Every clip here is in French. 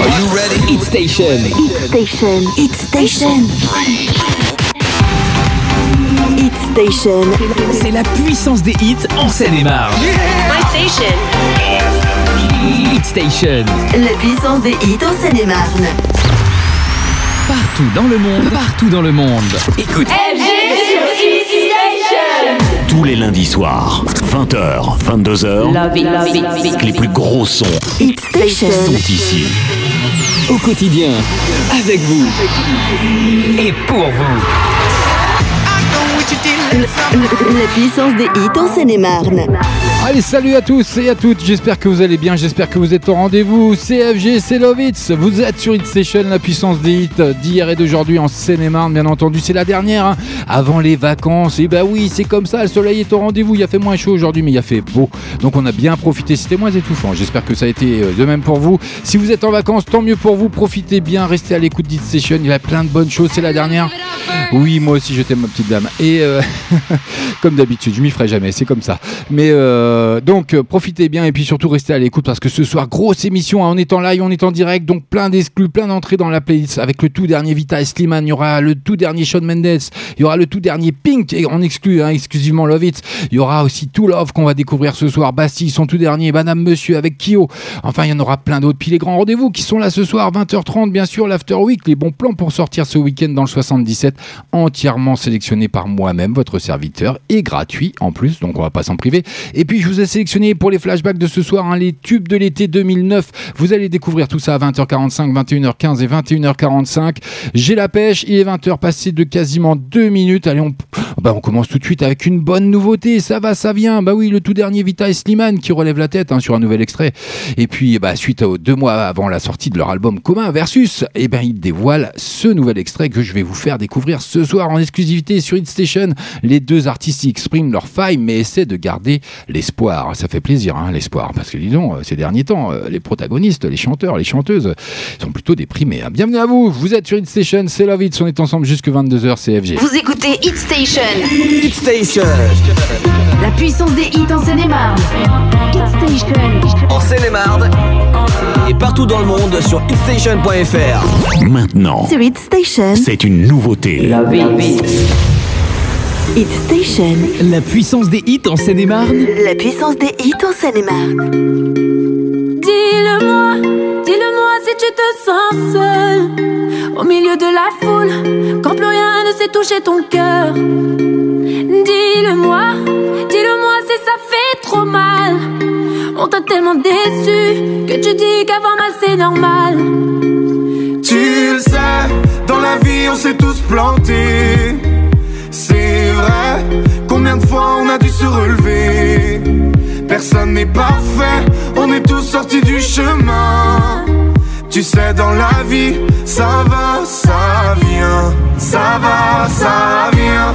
Are you ready? Hit Station. Hit Station. Hit Station. Hit Station. C'est la puissance des hits en Seine-et-Marne. My station. Hit Station. La puissance des hits en Seine-et-Marne. Partout dans le monde, partout dans le monde. Écoute. Tous les lundis soirs, 20h, 22h, Love it, love it, love it. les plus gros sons sont ici. Au quotidien, avec vous et pour vous. La puissance des hits en Seine-et-Marne. Allez, salut à tous et à toutes. J'espère que vous allez bien. J'espère que vous êtes au rendez-vous. CFG, c'est Lovitz. Vous êtes sur Hit la puissance des hits d'hier et d'aujourd'hui en Seine-et-Marne, bien entendu. C'est la dernière hein, avant les vacances. Et bah oui, c'est comme ça. Le soleil est au rendez-vous. Il a fait moins chaud aujourd'hui, mais il a fait beau. Donc on a bien profité. C'était moins étouffant. J'espère que ça a été euh, de même pour vous. Si vous êtes en vacances, tant mieux pour vous. Profitez bien. Restez à l'écoute d'Hit Station. Il y a plein de bonnes choses. C'est la dernière. Oui, moi aussi, je t'aime, ma petite dame. Et euh, comme d'habitude, je m'y ferai jamais. C'est comme ça. Mais euh, donc, euh, profitez bien et puis surtout restez à l'écoute parce que ce soir, grosse émission. hein, on est en live, on est en direct. Donc, plein d'exclus, plein d'entrées dans la playlist avec le tout dernier Vita et Slimane. Il y aura le tout dernier Shawn Mendes. Il y aura le tout dernier Pink et en exclu, hein, exclusivement Love It. Il y aura aussi tout Love qu'on va découvrir ce soir. Bastille, son tout dernier. Madame Monsieur avec Kyo. Enfin, il y en aura plein d'autres. Puis les grands rendez-vous qui sont là ce soir, 20h30, bien sûr, l'After Week. Les bons plans pour sortir ce week-end dans le 77, entièrement sélectionné par moi-même, votre serviteur, et gratuit en plus, donc on va pas s'en priver. Et puis je vous ai sélectionné pour les flashbacks de ce soir, hein, les tubes de l'été 2009. Vous allez découvrir tout ça à 20h45, 21h15 et 21h45. J'ai la pêche, il est 20h passé de quasiment 2 minutes. Allez, on, bah, on commence tout de suite avec une bonne nouveauté. Ça va, ça vient. Bah oui, le tout dernier Vita et Slimane qui relève la tête hein, sur un nouvel extrait. Et puis, bah, suite aux deux mois avant la sortie de leur album commun Versus, eh ben, ils dévoilent ce nouvel extrait que je vais vous faire découvrir ce soir en exclusivité sur Hit Station. Les deux artistes y expriment leur faille, mais essaient de garder l'espoir. Ça fait plaisir, hein, l'espoir, parce que disons, euh, ces derniers temps, euh, les protagonistes, les chanteurs, les chanteuses sont plutôt déprimés. hein. Bienvenue à vous, vous êtes sur Hit Station, c'est Love It, on est ensemble jusque 22h, CFG. Vous écoutez Hit Station. Hit Station. La puissance des hits en Seine-et-Marne. Hit Station. En Seine-et-Marne. Et partout dans le monde sur hitstation.fr. Maintenant, Sur Hit Station. c'est une nouveauté. Hit Station. La puissance des hits en Seine-et-Marne. La puissance des hits en Seine-et-Marne. Dis-le-moi, dis-le-moi si tu te sens seul Au milieu de la foule, quand plus rien ne sait toucher ton cœur Dis-le-moi, dis-le-moi si ça fait trop mal On t'a tellement déçu que tu dis qu'avoir mal c'est normal Tu le sais, dans la vie on s'est tous plantés. Combien de fois on a dû se relever? Personne n'est parfait, on est tous sortis du chemin. Tu sais, dans la vie, ça va, ça vient. Ça va, ça vient.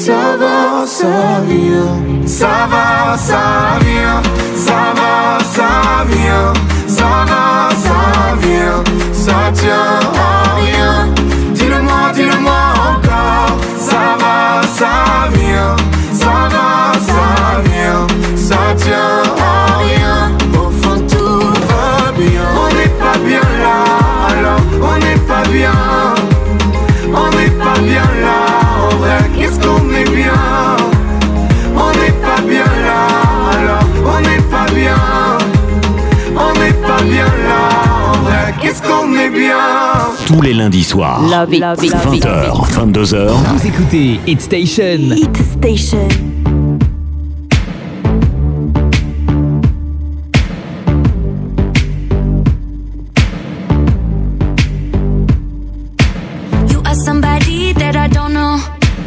Ça va, ça vient. Ça va, ça vient. Ça va, ça vient. Ça va, ça vient. Ça tient à rien. Dis-le-moi, dis-le-moi encore. Ça va, ça vient. Ça va, ça vient. Ça tient Tous les lundis soirs. Love it, love it, love it. 20h, 22h. Vous écoutez Hit Station. Hit Station. You are somebody that I don't know.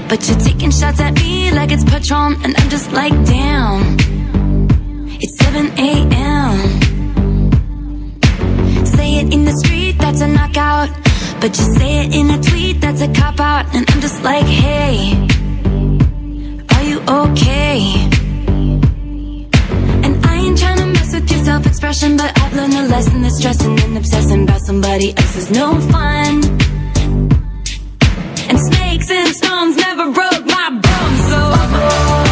But you're taking shots at me like it's Patron. And I'm just like, damn. It's 7 a.m. Say it in the street, that's a knockout. But you say it in a tweet, that's a cop out. And I'm just like, hey. Are you okay? And I ain't tryna mess with your self expression, but I've learned a lesson that stressing and obsessing about somebody else is no fun. And snakes and stones never broke my bones, so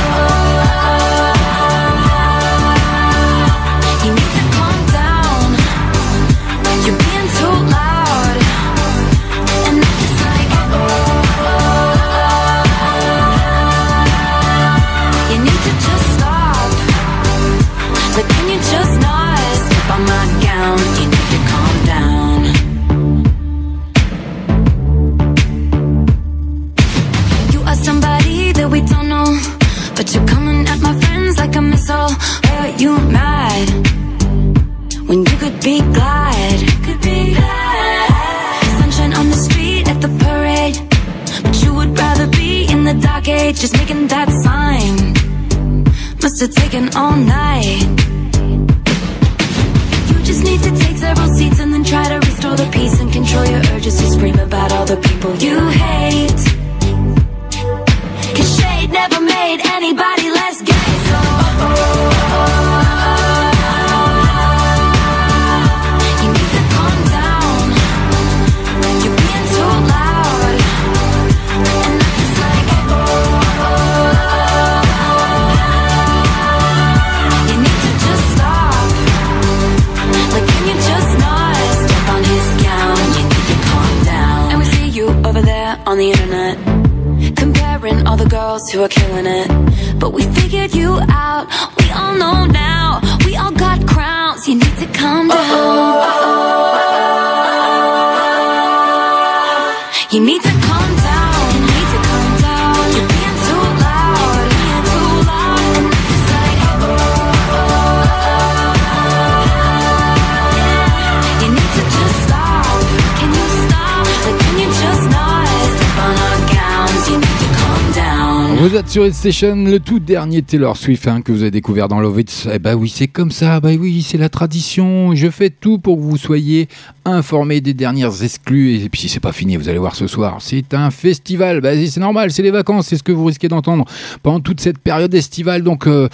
Vous êtes sur Hit Station, le tout dernier Taylor Swift hein, que vous avez découvert dans Love It. Eh bah oui, c'est comme ça, bah oui, c'est la tradition. Je fais tout pour que vous soyez informés des dernières exclus. Et puis c'est pas fini, vous allez voir ce soir. C'est un festival, bah, c'est normal, c'est les vacances, c'est ce que vous risquez d'entendre pendant toute cette période estivale. Donc euh,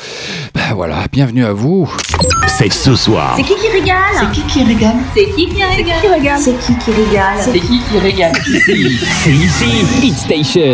bah voilà, bienvenue à vous. C'est ce soir. C'est qui qui régale C'est qui qui régale C'est qui qui régale C'est qui qui régale C'est qui qui régale C'est ici. Hit Station.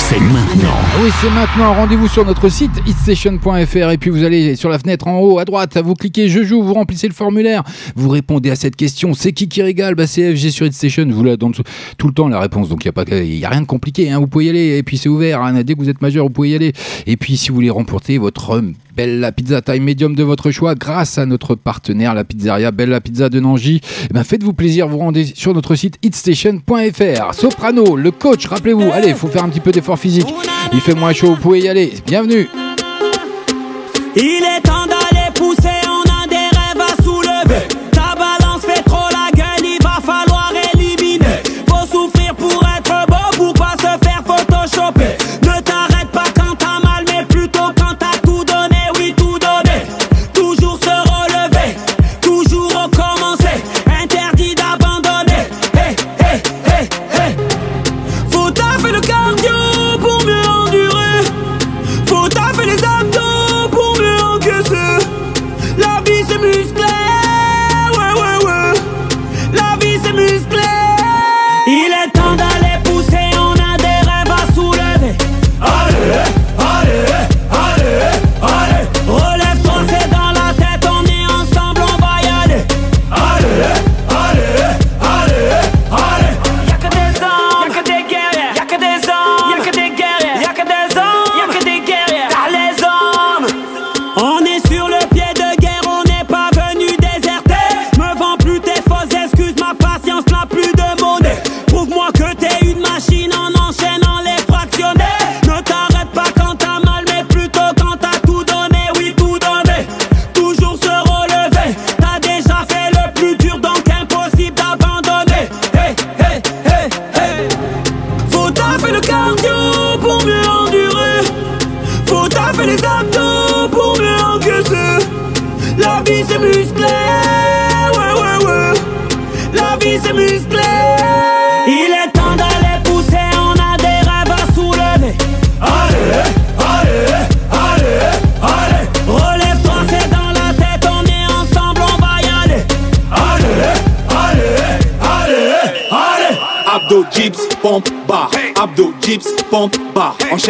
Maintenant. Oui, c'est maintenant. Rendez-vous sur notre site hitstation.fr et puis vous allez sur la fenêtre en haut à droite, vous cliquez je joue, vous remplissez le formulaire, vous répondez à cette question. C'est qui qui régale? Bah c'est FG sur Hitstation. Vous la donne tout le temps la réponse, donc il y a il a rien de compliqué. hein. Vous pouvez y aller et puis c'est ouvert. hein. Dès que vous êtes majeur, vous pouvez y aller. Et puis si vous voulez remporter votre Bella Pizza taille médium de votre choix grâce à notre partenaire la pizzeria Bella Pizza de Nangy. Eh ben faites-vous plaisir, vous rendez sur notre site hitstation.fr. Soprano, le coach, rappelez-vous, allez, faut faire un petit peu d'effort physique. Il fait moins chaud, vous pouvez y aller. Bienvenue.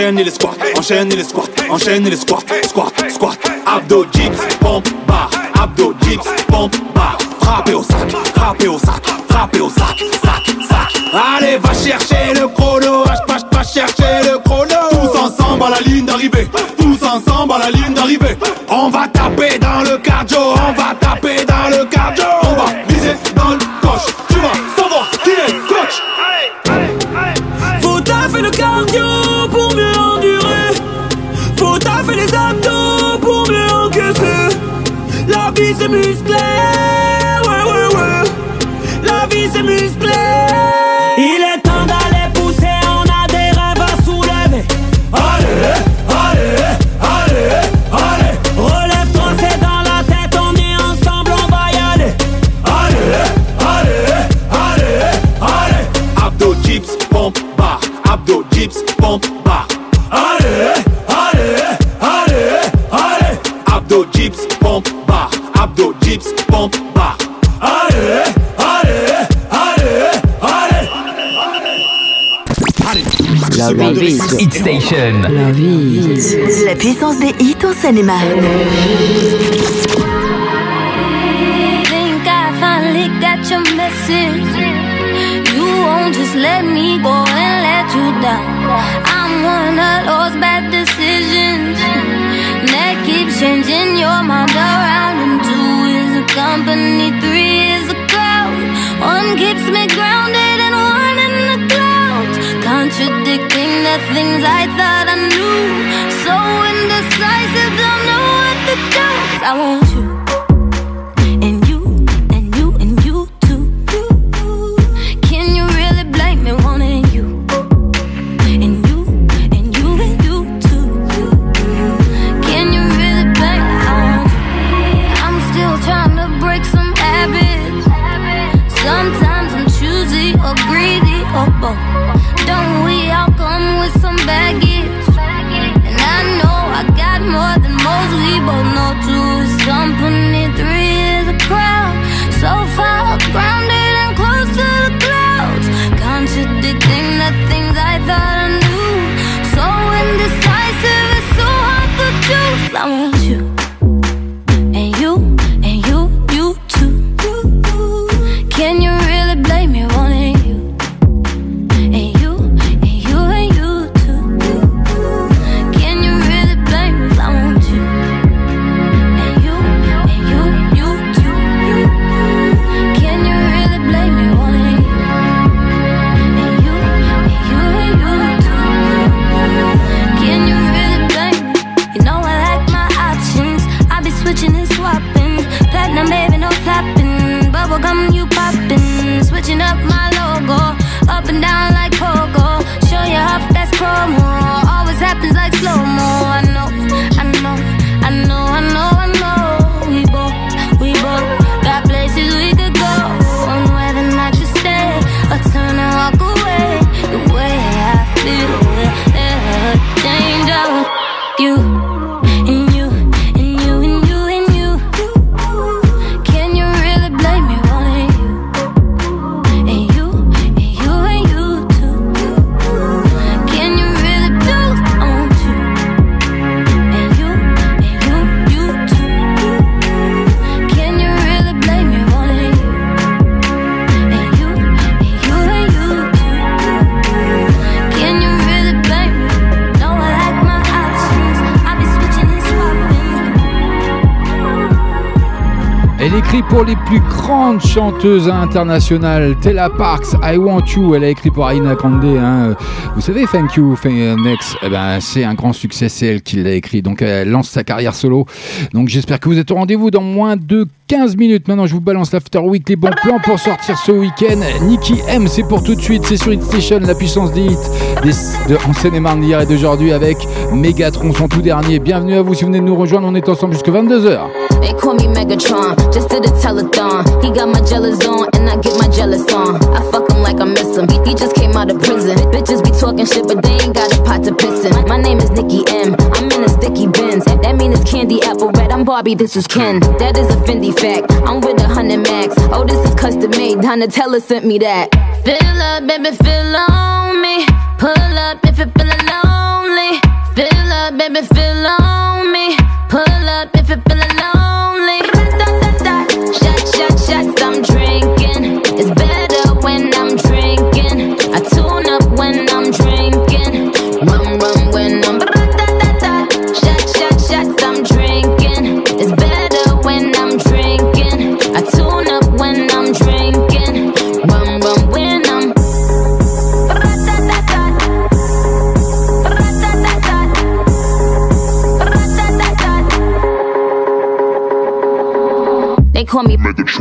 enchaîne les squats, enchaîne les squats, enchaîne les squats. Animal. Think I finally got your message. You won't just let me go and let you down. I'm one of those bad decisions that keep changing your mind around. And two is a company, three is a crowd. One keeps me grounded and one in the clouds, contradicting the things I thought I knew. Chanteuses internationales. Tella Parks, I Want You. Elle a écrit pour Aina Kande. Hein. Vous savez, Thank You, Next. Eh ben, c'est un grand succès. C'est elle qui l'a écrit. Donc, elle lance sa carrière solo. Donc, j'espère que vous êtes au rendez-vous dans moins de 15 minutes. Maintenant, je vous balance l'After Week, les bons plans pour sortir ce week-end. Nicky M, c'est pour tout de suite. C'est sur Hit Station, la puissance des hits de, en Seine-et-Marne d'hier et d'aujourd'hui avec Megatron, son tout dernier. Bienvenue à vous si vous venez de nous rejoindre. On est ensemble jusqu'à 22h. They call me Megatron, just did a telethon. He got my jealous on, and I get my jealous on. I fuck him like I miss him. He, just came out of prison. Bitches be talking shit, but they ain't got a pot to piss in. My name is Nikki M. I'm in a sticky bins. That mean it's candy apple red. I'm Barbie, this is Ken. That is a Fendi fact. I'm with a hundred max. Oh, this is custom made. Donatella sent me that. Fill up, baby, fill on me. Pull up if you're feeling lonely. Fill up, baby, fill on me.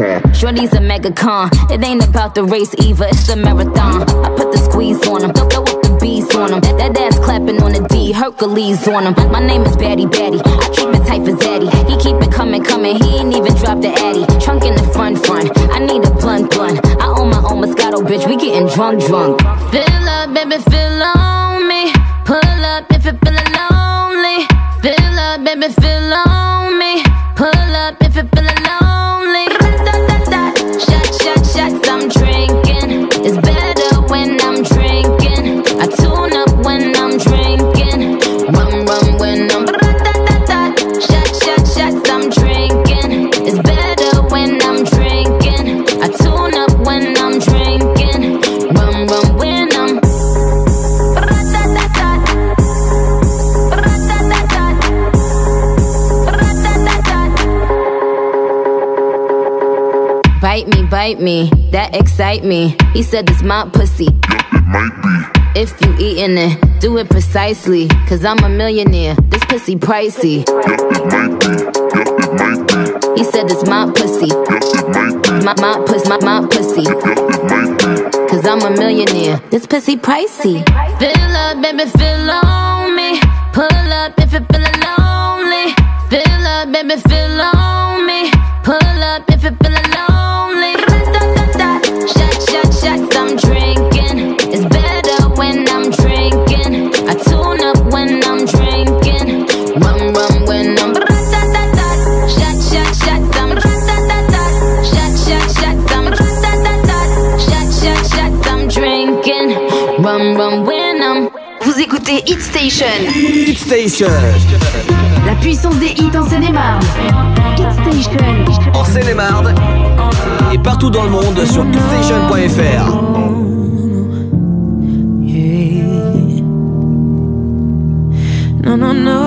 Shorty's a mega con. It ain't about the race either, it's a marathon. I put the squeeze on him, throw up the beats on him. That, that ass clapping on the D, Hercules on him. My name is Batty Batty, I keep it tight for Zaddy. He keep it coming, coming, he ain't even dropped the Addy. Trunk in the front, front. I need a blunt, blunt. I own my own Moscato, bitch, we getting drunk, drunk. Fill up, baby, fill on me. Pull up if you're feeling lonely. Fill up, baby, fill on Bite me, that excite me. He said it's my pussy. If you eatin' it, do it precisely. Cause I'm a millionaire, this pussy pricey. He said it's my pussy. My, my pussy, my, my pussy. Cause I'm a millionaire, this pussy pricey. Fill up, baby, fill on me. Pull up if you're feeling lonely. Fill up, baby, fill on Écoutez Hit Station. Hit Station. La puissance des hits en Seine-et-Marne. Hit Station. En Seine-et-Marne et partout dans le monde sur hitstation.fr. No, no, no,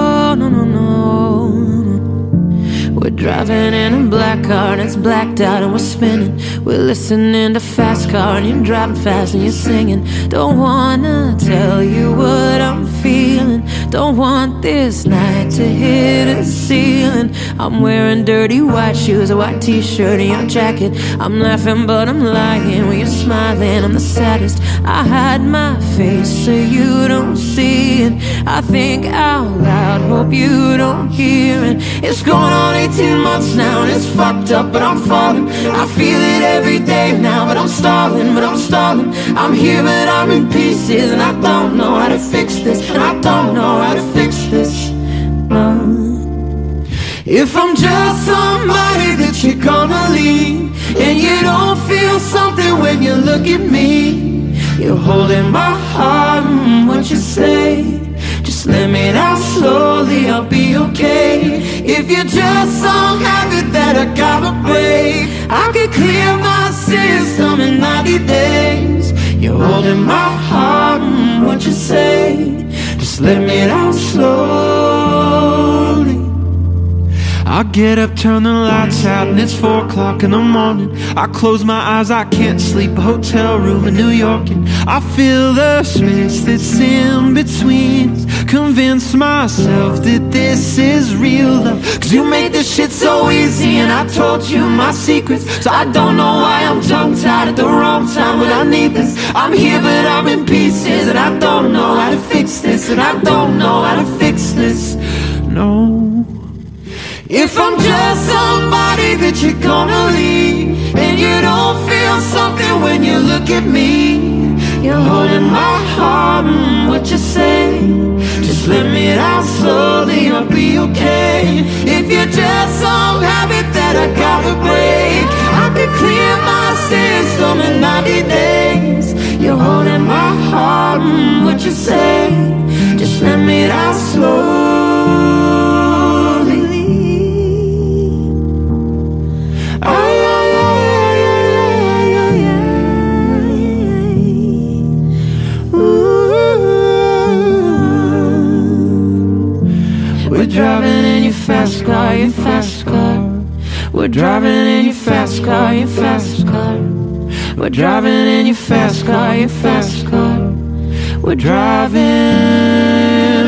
We're driving in a black car and it's blacked out and we're spinning. We're listening to fast car and you're driving fast and you're singing. Don't wanna tell you what I'm feeling. Don't want this night to hit a ceiling. I'm wearing dirty white shoes, a white t-shirt and your jacket. I'm laughing but I'm lying when you're smiling. I'm the saddest. I hide my face so you don't see it. I think out loud, hope you don't hear it. It's going on 18 months now and it's fucked up, but I'm falling. I feel it every day now, but I'm stalling, but I'm stalling. I'm here, but I'm in pieces, and I don't know how to fix this, and I don't know how to fix this. No. If I'm just somebody that you're gonna leave, and you don't feel something when you look at me, you're holding my heart, mm, what you say? Just let me down slowly, I'll be okay. If you're just some habit that I gotta break, I could clear my system in 90 days. You're holding my heart, mm, what you say? Just let me down slowly. I get up, turn the lights out, and it's four o'clock in the morning. I close my eyes, I can't sleep. A hotel room in New York, and I feel the space that's in between. Convince myself that this is real love. Cause you made this shit so easy, and I told you my secrets. So I don't know why I'm tongue tied at the wrong time, but I need this. I'm here, but I'm in pieces, and I don't know how to fix this, and I don't know how to fix this. No. If I'm just somebody that you're gonna leave And you don't feel something when you look at me You're holding my heart, mm, what you say? Just let me down slowly, I'll be okay. If you're just some habit that I gotta break I could clear my system in 90 days. You're holding my heart, mm, what you say? Just let me down slowly fast car, your fast car. We're driving in your fast car, your fast car. We're driving in your fast car, your fast car. We're driving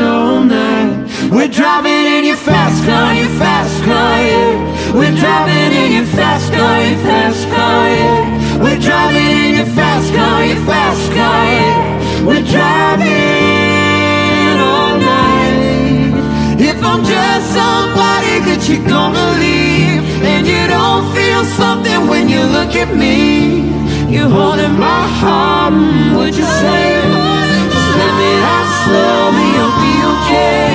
all night. We're driving in your fast car, your fast car, yeah. We're driving in your fast car, your fast car, yeah. We're driving in your fast car, your fast car, yeah. We're driving If I'm just somebody that you're gonna leave, and you don't feel something when you look at me, you're holding my heart. Would you say? Just let me out slowly, you'll be okay.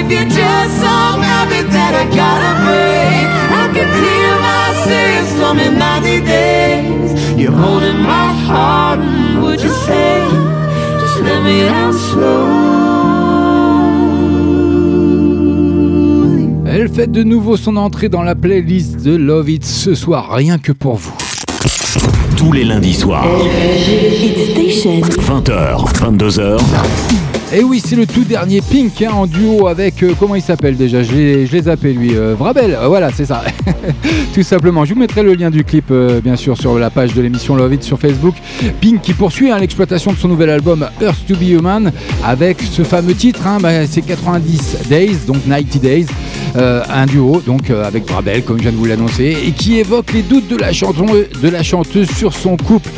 If you're just some habit that I gotta break, I can clear my system in 90 days. You're holding my heart. Would you say? Just let me out slowly. Fait de nouveau son entrée dans la playlist de Love It ce soir, rien que pour vous. Tous les lundis soirs. 20h, 22h. Et oui, c'est le tout dernier Pink hein, en duo avec, euh, comment il s'appelle déjà? Je l'ai zappé lui, euh, Vrabel, euh, voilà, c'est ça. tout simplement. Je vous mettrai le lien du clip, bien sûr, sur la page de l'émission Love It sur Facebook. Pink qui poursuit hein, l'exploitation de son nouvel album Earth to Be Human avec ce fameux titre, hein, bah, c'est 90 Days, donc 90 Days, un duo donc avec Vrabel, comme je viens de vous l'annoncer, et qui évoque les doutes de la, de la chanteuse sur son couple.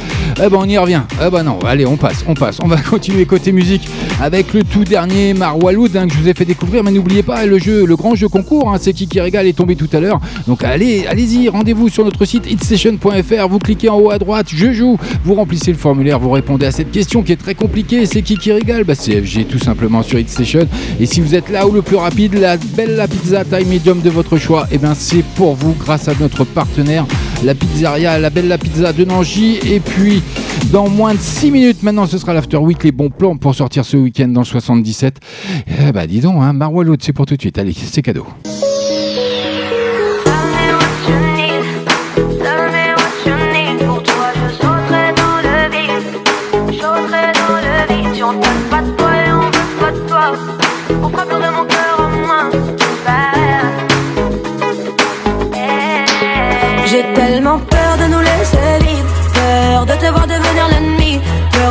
Eh ben on y revient. Eh ben non, allez, on passe, on passe. On va continuer côté musique avec le tout dernier Marwaloud hein, que je vous ai fait découvrir. Mais n'oubliez pas, le jeu, le grand jeu concours, hein, c'est qui qui régale est tombé tout à l'heure. Donc allez, allez-y, rendez-vous sur notre site hitstation.fr. Vous cliquez en haut à droite, je joue. Vous remplissez le formulaire, vous répondez à cette question qui est très compliquée. C'est qui qui régale Bah c'est FG tout simplement sur Hitstation. Et si vous êtes là où le plus rapide, la belle la pizza taille medium de votre choix, et bien c'est pour vous grâce à notre partenaire, la pizzeria, la belle la pizza de Nangy. Et puis dans moins de 6 minutes maintenant, ce sera l'After Week, les bons plans pour sortir ce week-end dans le 77. Eh bah dis donc, hein, c'est pour tout de suite. Allez, c'est cadeau.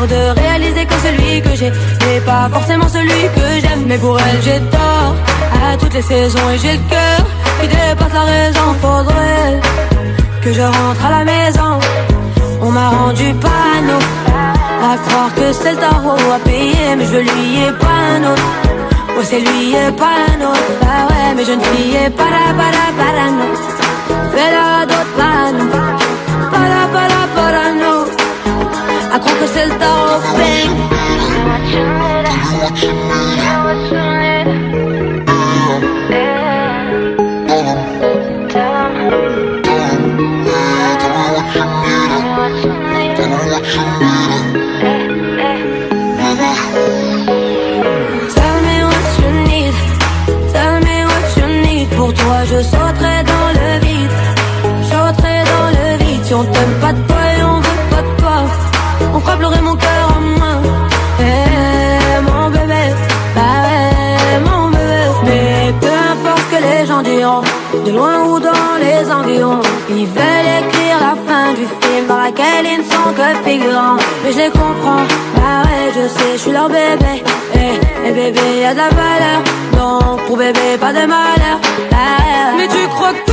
De réaliser que celui que j'ai n'est pas forcément celui que j'aime. Mais pour elle, j'ai tort à toutes les saisons et j'ai le cœur qui dépasse la raison. Faudrait que je rentre à la maison. On m'a rendu panneau à croire que c'est le tarot à payer, mais je lui ai pas un autre. Oh, c'est lui et pas un autre. Bah ouais, mais je ne criais pas la pas la pas la non. Fais-la d'autres pas non. Pas la pas la pas la non. À croire que c'est le tarot, bang. Tell me me. Pour toi, je sauterai dans le vide, sauterai dans le vide. Si on t'aime pas de ou dans les environs. Ils veulent écrire la fin du film dans laquelle ils ne sont que figurants. Mais je les comprends, bah ouais, je sais, je suis leur bébé. Eh, eh bébé, y a de la valeur. Donc pour bébé, pas de malheur. Ah, Mais tu crois que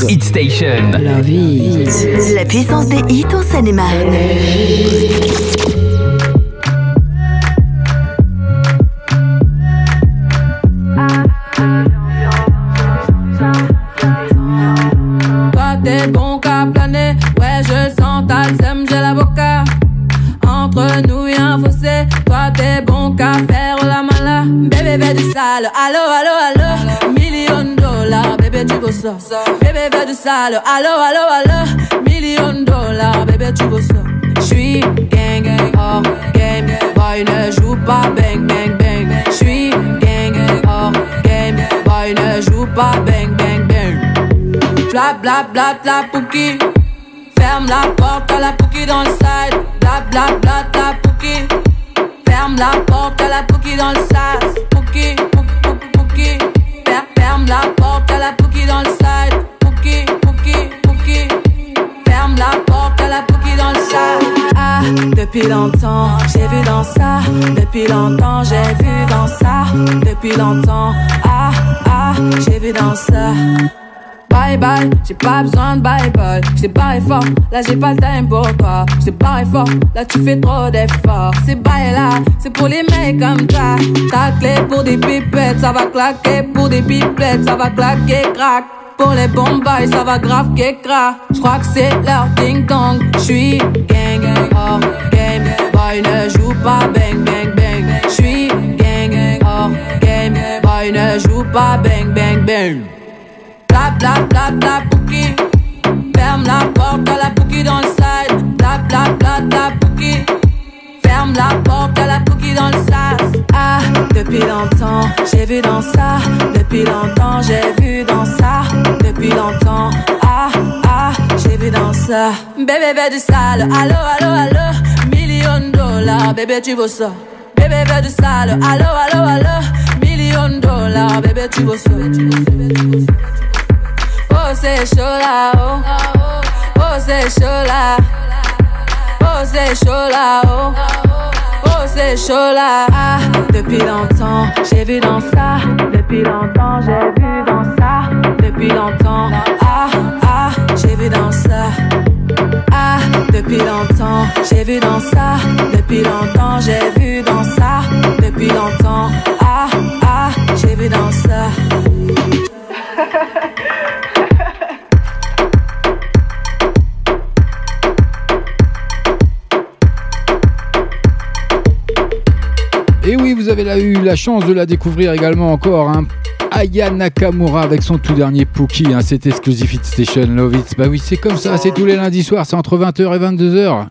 sur Hit Station. La vie. La puissance des hits en Seine-et-Marne. Sale, allo allo allo, million dollars, bébé tu veux ça? J'suis gang gang hors game, boy ne joue pas bang bang bang. J'suis gang gang hors game, boy ne joue pas bang bang bang. Bla bla bla bla pouki. Ferme la porte à la pouki dans le side. Bla bla bla bla pouki. Ferme la porte à la pouki dans le sas. Pouki, pouki, pouki, pouki. Fer- Ferme la porte à la pouki dans le side. Pouki. Ah, depuis longtemps, j'ai vu dans ça. Depuis longtemps, j'ai vu dans ça. Depuis longtemps, ah, ah, j'ai vu dans ça. Bye bye, j'ai pas besoin de bye bye. J't'ai barré fort, là j'ai pas le time pour toi. J't'ai barré fort, là tu fais trop d'efforts. C'est bye là, c'est pour les mecs comme toi. Ta clé pour des pipettes, ça va claquer. Pour des pipettes, ça va claquer, crack. Pour les bombes, ça va grave qu'écra. J'crois que c'est leur ding dong. J'suis gang hors game. Boy ne joue pas bang bang bang. J'suis gang hors game. Boy ne joue pas bang bang bang. Bla bla bla bla pouki. Ferme la porte à la pouki dans le side. Bla bla bla bla pouki. La porte à la pouki dans le sas. Ah, depuis longtemps, j'ai vu dans ça. Depuis longtemps, j'ai vu dans ça. Depuis longtemps, ah, ah, j'ai vu dans ça. Bébé veut du sale, allo, allo, allo. Million de dollars, bébé tu veux ça. Bébé veut du sale, allo, allo, allo. Million de dollars, bébé tu veux ça. Oh, c'est chaud là, oh. Oh, c'est chaud là. Oh, c'est chaud là, oh. C'est chaud là. Depuis longtemps, j'ai vu dans ça. Depuis longtemps, j'ai vu dans ça. Depuis longtemps, ah, ah, j'ai vu dans ça. Ah, depuis longtemps, j'ai vu dans ça. Depuis longtemps, j'ai vu dans ça. Depuis longtemps, ah, ah, j'ai vu dans ça. Et oui, vous avez là eu la chance de la découvrir également encore. Hein. Aya Nakamura avec son tout dernier Pookie, hein, c'est exclusif Hit Station Love It. Bah oui, c'est comme ça, c'est tous les lundis soirs, c'est entre 20h et 22h.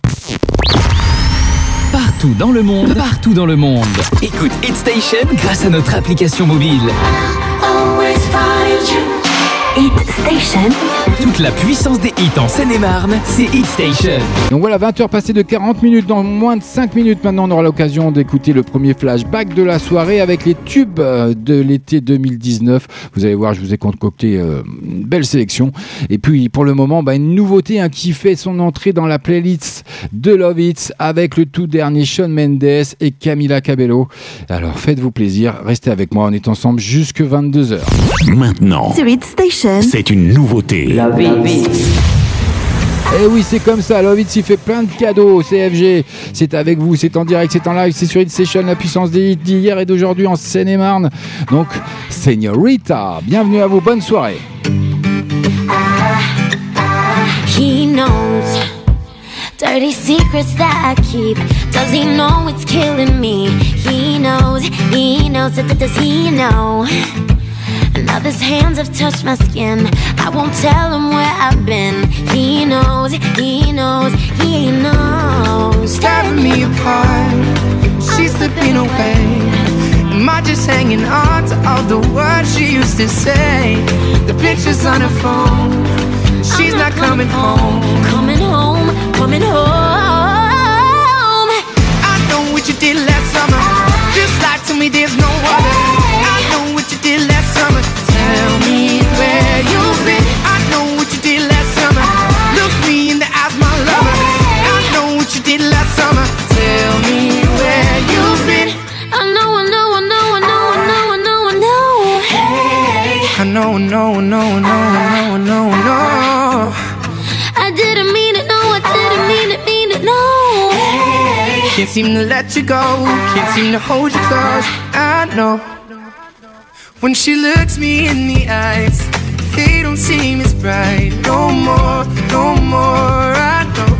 Partout dans le monde, partout dans le monde. Écoute Hit Station grâce à notre application mobile. Hit Station. Toute la puissance des hits en Seine-et-Marne, c'est Hit Station. Donc voilà, 20h passées de 40 minutes. Dans moins de 5 minutes maintenant, on aura l'occasion d'écouter le premier flashback de la soirée avec les tubes euh, de l'été 2019. Vous allez voir, je vous ai concocté euh, une belle sélection. Et puis pour le moment, bah, une nouveauté hein, qui fait son entrée dans la playlist de Love Hits avec le tout dernier Sean Mendes et Camila Cabello. Alors faites-vous plaisir, restez avec moi, on est ensemble jusque 22h. Maintenant, Sur Hit Station. c'est une nouveauté. Et oui, c'est comme ça. Love It, il fait plein de cadeaux. CFG, c'est avec vous, c'est en direct, c'est en live, c'est sur Hit Station, la puissance des hits d'hier et d'aujourd'hui en Seine-et-Marne. Donc, Señorita, bienvenue à vous, bonne soirée. He knows dirty secrets that I keep. Does he know it's killing me? He knows, he knows, that does he know? Now his hands have touched my skin. I won't tell him where I've been. He knows, he knows, he knows. Tearing me apart, she's slipping away. Am I just hanging on to all the words she used to say? The pictures on her phone, she's not coming home. Coming home, coming home. I know what you did last summer. Just lie to me, there's no other. Where been. I know what you did last summer. Look me in the eyes, my lover. I know what you did last summer. Tell me where you've been. I know, I know, I know, I know, I know, I know, I know. Hey, I know, I know, I know, I know, I know, I know, I know. I didn't mean it, no, I didn't mean it, mean it, no. Can't seem to let you go. Can't seem to hold you close. I know. When she looks me in the eyes, don't seem as bright. No more, no more. I know.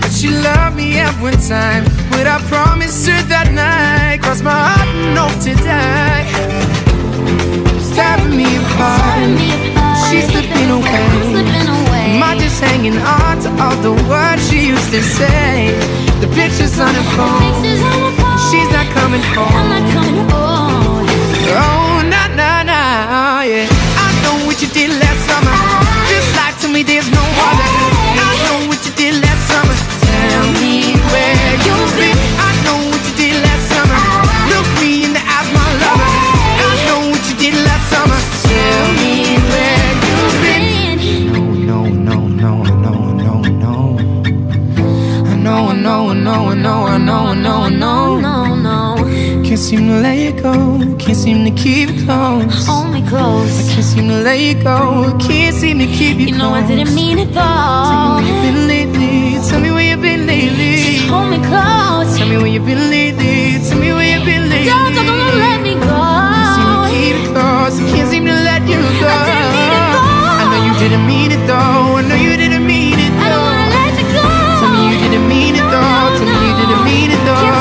But she loved me at one time. What I promised her that night. Cross my heart and hope to die. It's tearing me apart. She's slipping away. Am I just hanging on to all the words she used to say? The pictures on her phone. She's not coming home. Oh, nah, nah, nah, yeah. There's no other. I know what you did last summer. Tell me where you've been. I know what you did last summer. Look me in the eyes, my lover. I know what you did last summer. Tell me where you've been. No, no, no, no, no, no. Know, I know, I know, I know, I know, Can't seem to let you go. Can't seem to keep it close. Hold me close. I can't seem to let it go. Can't seem to keep you, You know. I didn't mean it though. Tell me where you've been lately. Tell me where you've been lately. Just Hold me close. Tell me where you've been lately. Tell me where you've been lately. Don't, don't, don't let me go. Can't seem to keep it close. I can't seem to let you go. I didn't mean it though. I know you didn't mean it though. I know you didn't mean it though. I don't wanna let you go. Tell me you didn't mean it though. Tell me you didn't mean it though. Can't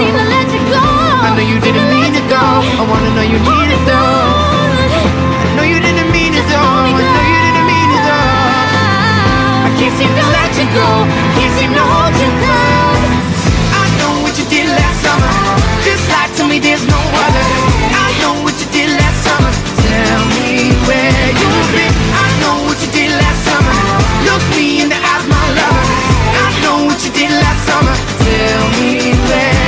you need it though. I know you didn't mean it though. I know you didn't mean it though. I can't seem to let you go. Can't seem to hold you close. I know what you did last summer. Just lie to me, there's no other. I know what you did last summer. Tell me where you've been. I know what you did last summer. Look me in the eyes, my lover. I know what you did last summer. Tell me where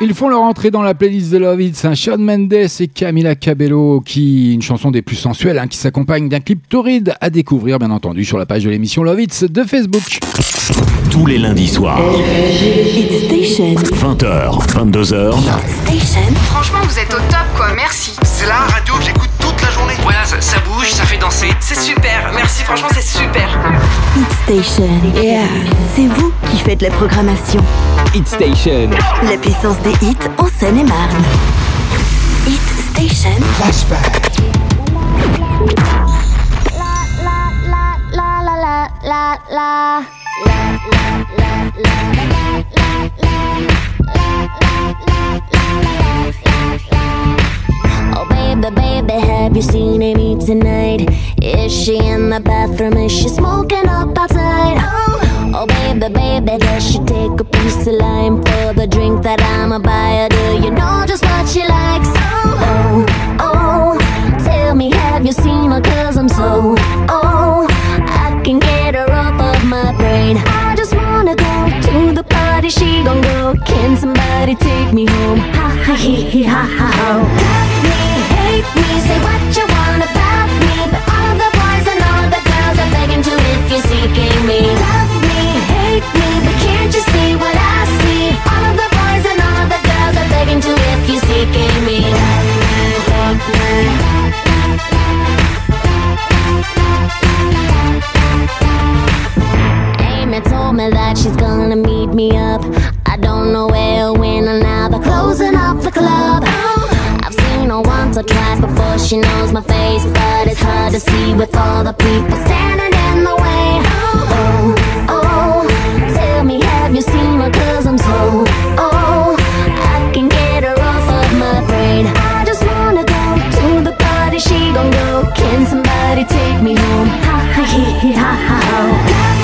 Ils font leur entrée dans la playlist de Love It's, un Shawn Mendes et Camila Cabello, qui une chanson des plus sensuelles, hein, qui s'accompagne d'un clip torride à découvrir, bien entendu, sur la page de l'émission Love It's de Facebook. Tous les lundis soirs, Hit Station. 20h, 22h, Station. Franchement, vous êtes au top, quoi. Merci. C'est la ça, bouge, ça fait danser. C'est super. Merci, franchement, c'est super. Hit Station. C'est vous qui faites la programmation. Hit Station. La puissance des hits en Seine-et-Marne. Hit Station. Flashback. Oh baby, baby, have you seen Amy tonight? Is she in the bathroom? Is she smoking up outside? Oh, oh baby, baby, does she take a piece of lime for the drink that I'ma buy her? Do you know just what she likes? Oh, oh, tell me, have you seen her? Cause I'm so, oh, I can get her off of my brain. The party, she gon' go. Can somebody take me home? Ha ha he he ha ha ho. Love me, hate me, say what you want about me, but all the boys and all the girls are begging to if you're seeking me. Love me, hate me, but can't you see what I see? All the boys and all the girls are begging to if you're seeking me. Love me, love me. Amy told me that she's gonna meet me up. I don't know where, when, or now. They're closing up the club. I've seen her once or twice before she knows my face, but it's hard to see with all the people standing in the way. Oh, oh, tell me, have you seen her? Cause I'm so, oh, I can get her off of my brain. I just wanna go to the party, she gon' go. Can somebody take me home? Ha ha he he ha ha ho.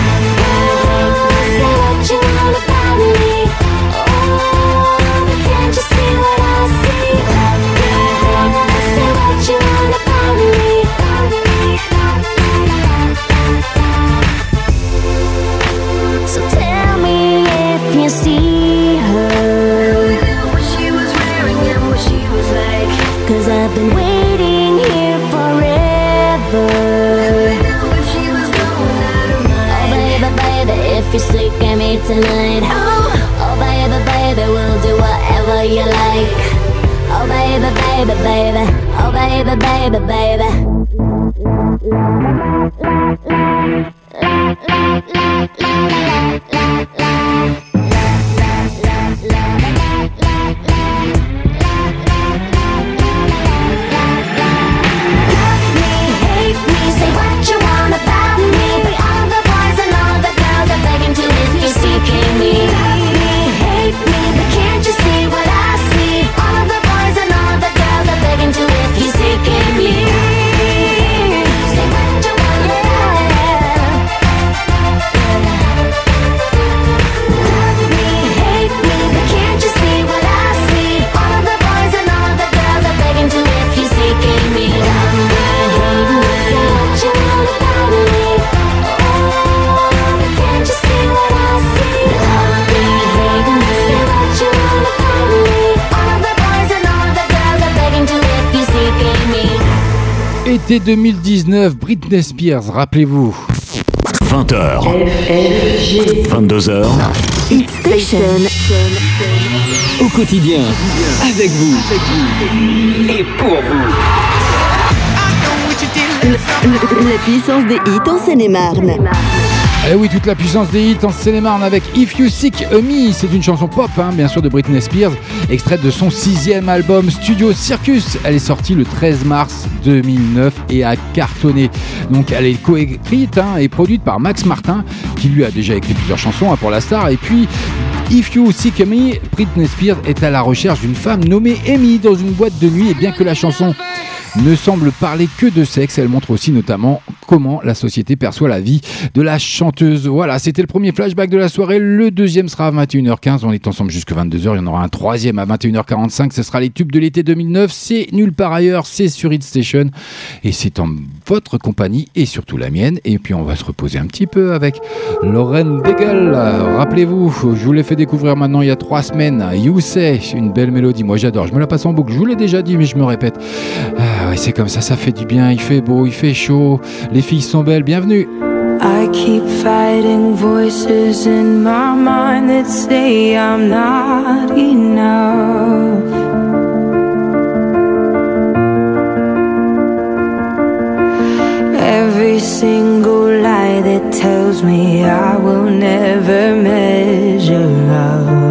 tonight. Oh, oh, baby, baby, we'll do whatever you like. Oh, baby, baby, baby. Oh, baby, baby, baby. Été 2019, Britney Spears, rappelez-vous. 20h. 22h. Station. Au quotidien, avec vous et pour vous. La puissance des hits en Seine-et-Marne. Eh oui, toute la puissance des hits en Seine-et-Marne avec If You Seek A Me. C'est une chanson pop, hein, bien sûr, de Britney Spears, extraite de son sixième album Studio Circus. Elle est sortie le 13 mars 2009 et a cartonné. Donc, elle est coécrite hein, et produite par Max Martin, qui lui a déjà écrit plusieurs chansons hein, pour la star. Et puis, If You Seek Me, Britney Spears est à la recherche d'une femme nommée Amy dans une boîte de nuit. Et bien que la chanson ne semble parler que de sexe. Elle montre aussi notamment comment la société perçoit la vie de la chanteuse. Voilà, c'était le premier flashback de la soirée. Le deuxième sera à 21h15. On est ensemble jusqu'à 22h. Il y en aura un troisième à 21h45. Ce sera les tubes de l'été 2009. C'est nulle part ailleurs. C'est sur Hit Station. Et c'est en votre compagnie et surtout la mienne. Et puis on va se reposer un petit peu avec Lauren Daigle. Rappelez-vous, je vous l'ai fait découvrir maintenant il y a trois semaines. You Say, une belle mélodie. Moi j'adore. Je me la passe en boucle. Je vous l'ai déjà dit, mais je me répète. Ah c'est comme ça, ça fait du bien. Il fait beau, il fait chaud. Les filles sont belles. Bienvenue. I keep fighting voices in my mind that say I'm not enough. Every single lie that tells me I will never measure up.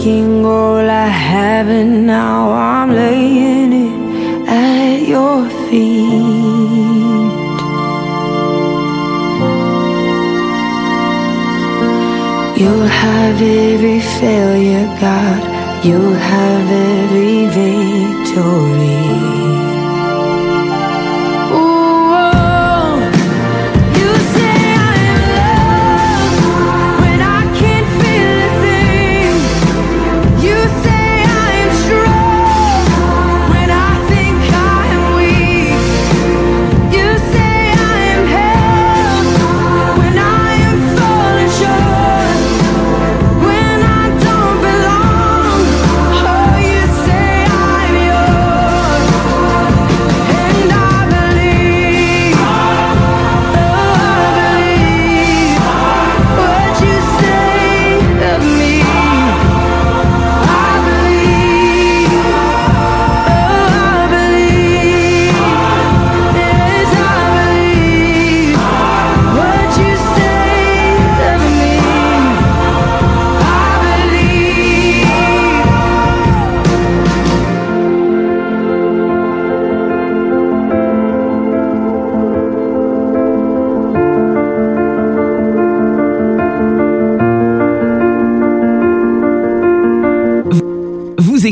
taking all I have and now I'm laying it at your feet. You'll have every failure, God. You'll have every victory.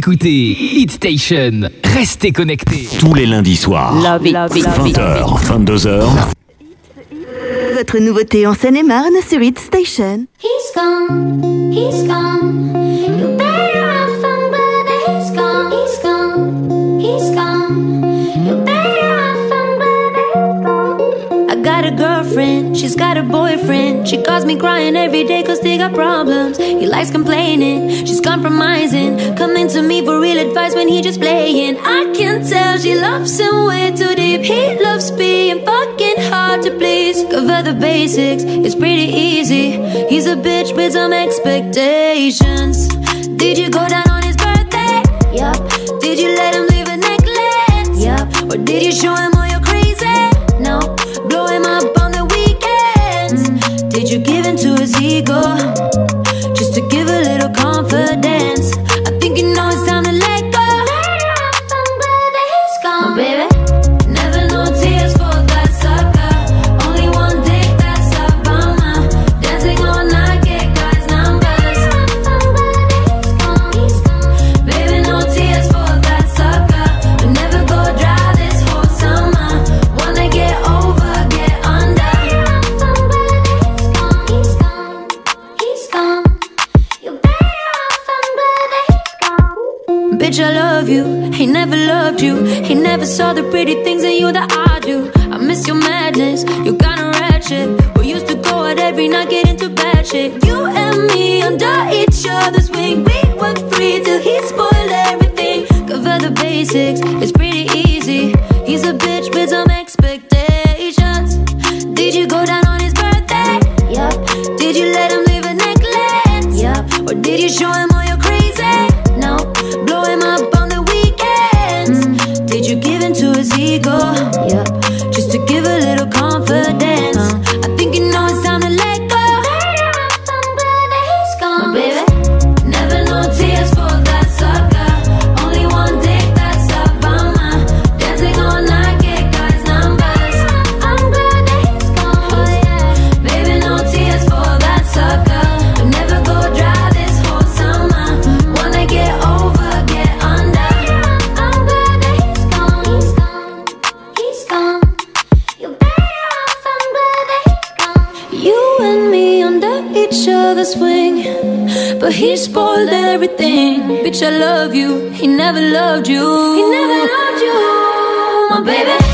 écoutez Hit Station. Restez connectés. Tous les lundis soirs. 20h, 22h. Votre nouveauté en Seine-et-Marne sur Hit Station. He's gone, he's gone. She calls me crying every day cause they got problems. He likes complaining, she's compromising. Coming to me for real advice when he just playing. I can tell she loves him way too deep. He loves being fucking hard to please. Cover the basics, it's pretty easy. He's a bitch with some expectations. Did you go down on his birthday? Yup. Did you let him leave a necklace? Yup. Or did you show him? Saw the pretty things in you that I do. I miss your madness. You got a ratchet. We used to go out every night, get into bad shit. You and me under each other's wing. We were free till he spoiled everything. Cover the basics. It's pretty easy. He's a bitch with some expectations. Did you go down on his birthday? Yup. Did you let him leave a necklace? Yup. Or did you show him everything. Bitch, I love you. He never loved you. He never loved you. My baby.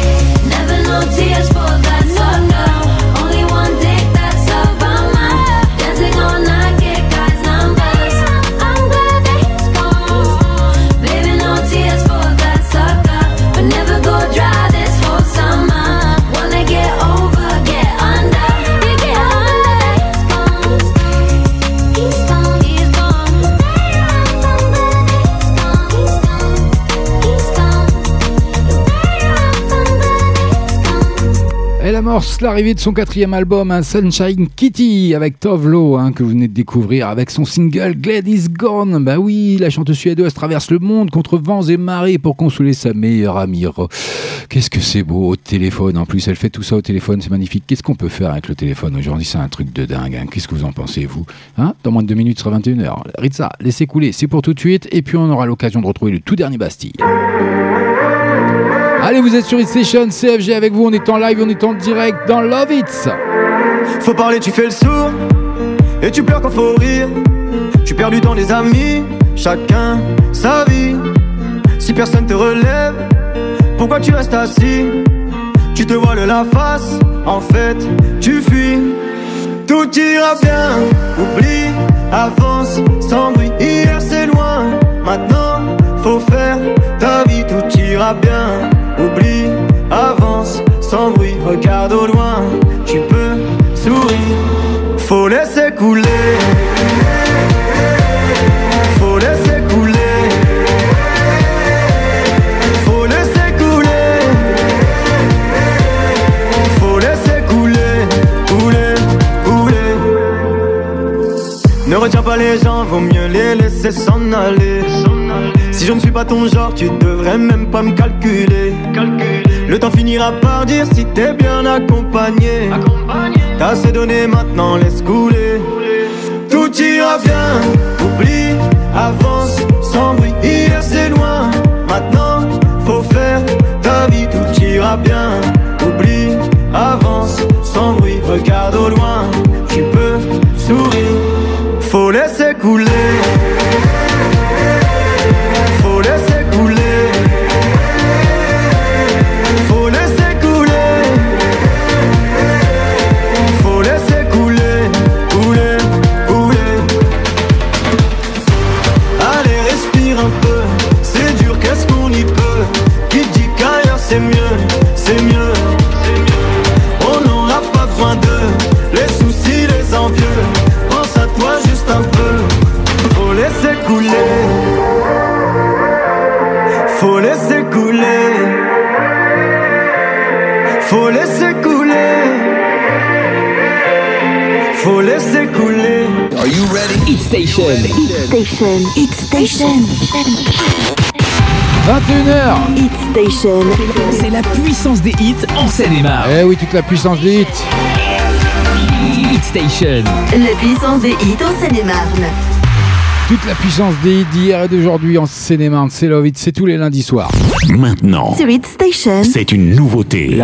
L'arrivée de son quatrième album, un Sunshine Kitty, avec Tovlo, hein, que vous venez de découvrir avec son single Glad is Gone. Bah oui, la chanteuse suédoise traverse le monde contre vents et marées pour consoler sa meilleure amie. Qu'est-ce que c'est beau au téléphone. En plus, elle fait tout ça au téléphone, c'est magnifique. Qu'est-ce qu'on peut faire avec le téléphone aujourd'hui? C'est un truc de dingue. hein. Qu'est-ce que vous en pensez, vous? Hein? Dans moins de deux minutes, ce sera 21h. Ritza, laissez couler, c'est pour tout de suite. Et puis, on aura l'occasion de retrouver le tout dernier Bastille. Allez, vous êtes sur It Station, CFG avec vous, on est en live, on est en direct dans Love It. Faut parler, tu fais le sourd. Et tu pleures quand faut rire. Tu perds du temps, les amis. Chacun sa vie. Si personne te relève, pourquoi tu restes assis? Tu te voiles la face. En fait, tu fuis. Tout ira bien. Oublie, avance sans bruit. Hier c'est loin. Maintenant, faut faire ta vie. Tout ira bien. Oublie, avance sans bruit. Regarde au loin. Tu peux sourire. Faut laisser couler. Faut laisser couler. Faut laisser couler. Faut laisser couler. Couler, couler. Ne retiens pas les gens, vaut mieux les laisser s'en aller. Je ne suis pas ton genre, tu devrais même pas me calculer. Le temps finira par dire si t'es bien accompagné. T'as assez donné, maintenant laisse couler. Tout ira bien, oublie, avance sans bruit. Hier c'est loin, maintenant Hit Station. Station. Hit Station. 21h Hit Station. C'est la puissance des hits en Seine-et-Marne. Eh oui, toute la puissance des hits. Hit Station. La puissance des hits en Seine-et-Marne. Toute la puissance des hits d'hier et d'aujourd'hui en Seine-et-Marne. C'est Love It, c'est tous les lundis soirs. Maintenant, Sur Hit Station. c'est une nouveauté.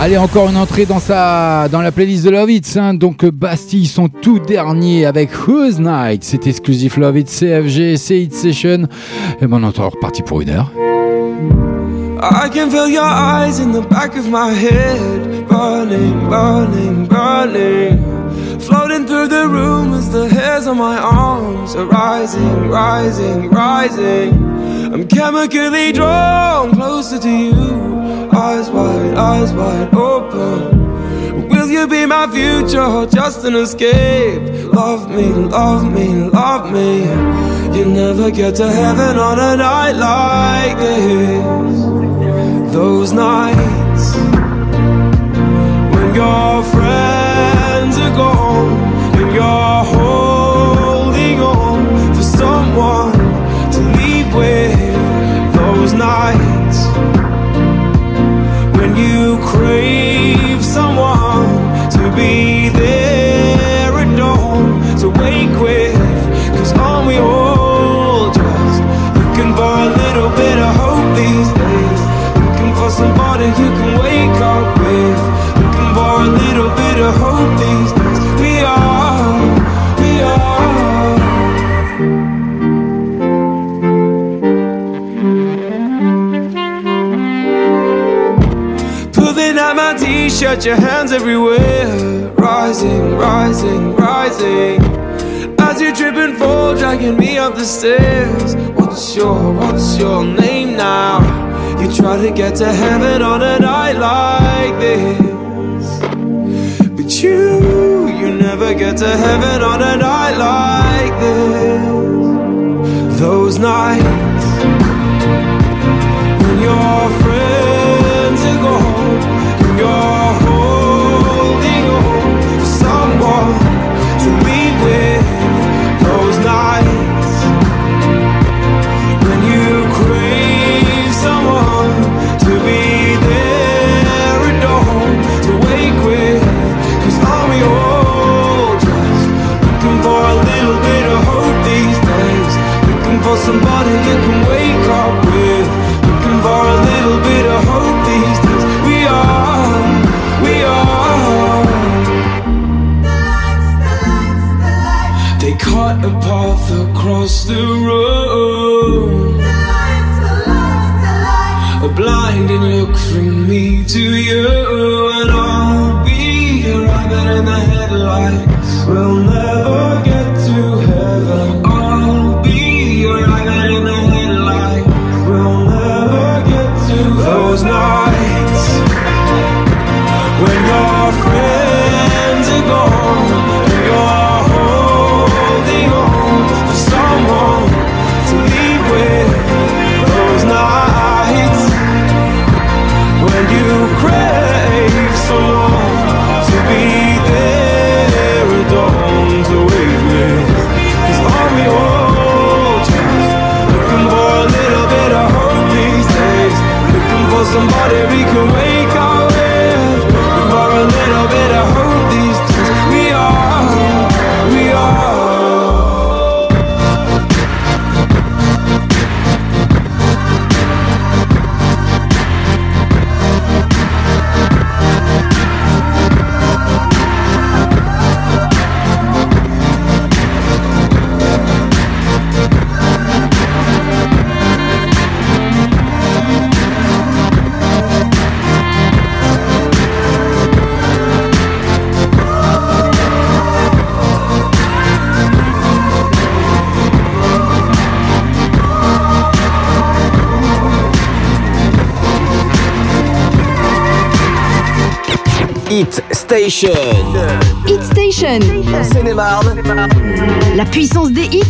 Allez, encore une entrée dans, sa, dans la playlist de Love Hits. hein. Donc, euh, Bastille, son tout dernier avec Who's Night. C'est exclusif Love Hits CFG, c'est Hit Session. Et bon, on est reparti pour une heure. I can feel your eyes in the back of my head, burning, burning, burning. Floating through the room as the hairs on my arms are rising, rising, rising. I'm chemically drawn closer to you, eyes wide, eyes wide open. Will you be my future or just an escape? Love me, love me, love me. You never get to heaven on a night like this those nights when your friends are gone and you're holding on for someone to leave with those nights when you crave someone to be there at dawn to wake with. Cause aren't we all just looking for a little bit of hope these days? Looking for somebody you can wake up with. Looking for a little bit of hope these days t-shirt, your hands everywhere. Rising, rising, rising. As you trip and fall, dragging me up the stairs. What's your, what's your name now? You try to get to heaven on a night like this. But you, you never get to heaven on a night like this. Those nights when your friends are gone and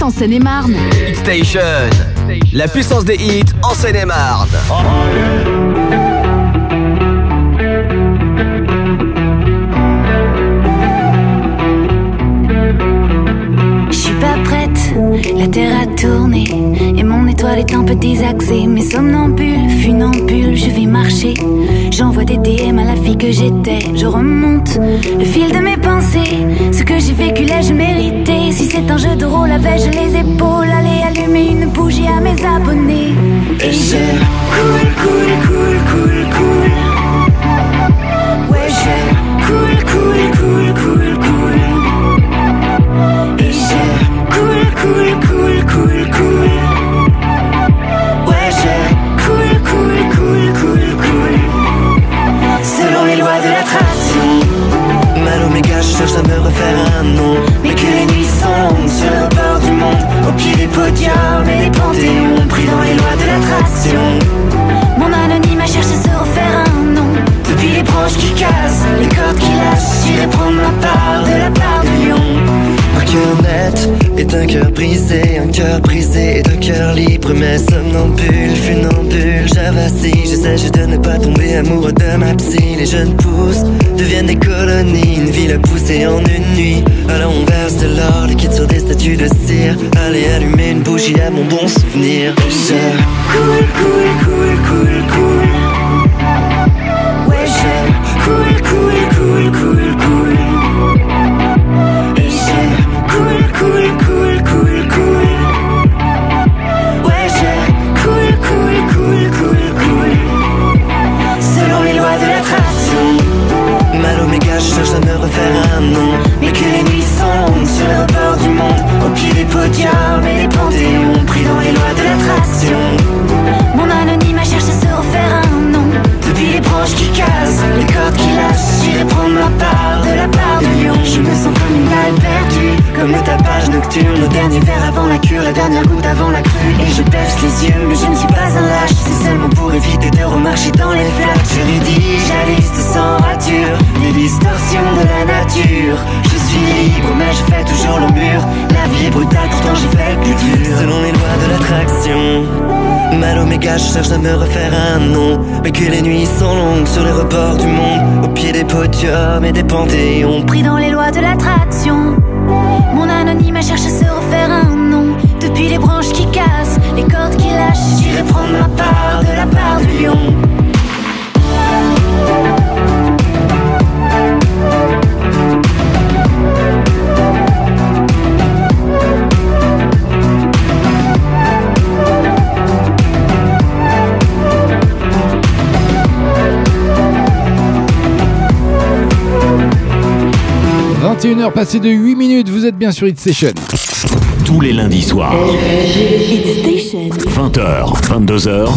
en Seine-et-Marne. Hit Station. La puissance des hits en Seine-et-Marne. Je suis pas prête, la terre a tourné étoile est un peu désaxée Mais somnambule, funambule, je vais marcher. J'envoie des DM à la fille que j'étais. Je remonte le fil de mes pensées. Ce que j'ai vécu l'ai-je mérité Si c'est un jeu de rôle, avais-je les épaules Allez allumer une bougie à mes abonnés. Et je cool, cool, cool, cool, cool panthéons pris dans les lois de l'attraction. Mon anonyme a cherché à se refaire un nom. Depuis les branches qui cassent, les cordes qui lâchent, j'irai prendre ma part de la part du lion. Un cœur net est un cœur brisé, un cœur brisé est un cœur libre, mais somnambule, funambule, j'avassis, j'essaie de ne pas tomber amoureux de ma psy. Les jeunes pousses deviennent des colonies, une ville poussée en une nuit. Alors on verse de l'or liquide sur des statues de cire. Allez allumer une bougie à mon bon souvenir. Je cool, cool, cool, cool, cool. Comme le tapage nocturne, le dernier verre avant la cure, la dernière goutte avant la crue. Et je baisse les yeux, mais je ne suis pas un lâche, c'est seulement pour éviter de remarcher dans les flaques. Je rédige la liste sans rature, les distorsions de la nature. Je suis libre, mais je fais toujours le mur. La vie est brutale, pourtant j'ai fait le plus dur. Selon les lois de l'attraction. Mal au méga, je cherche à me refaire un nom. Mais que les nuits sont longues sur les reports du monde. Au pied des podiums et des panthéons. Pris dans les lois de l'attraction. Mon anonyme a cherché à se refaire un nom. Depuis les branches qui cassent, les cordes qui lâchent, J'irai prendre ma part de la part du lion. – 21h passées de 8 minutes, vous êtes bien sur Hit Session. Tous les lundis soirs. 20h, 22h.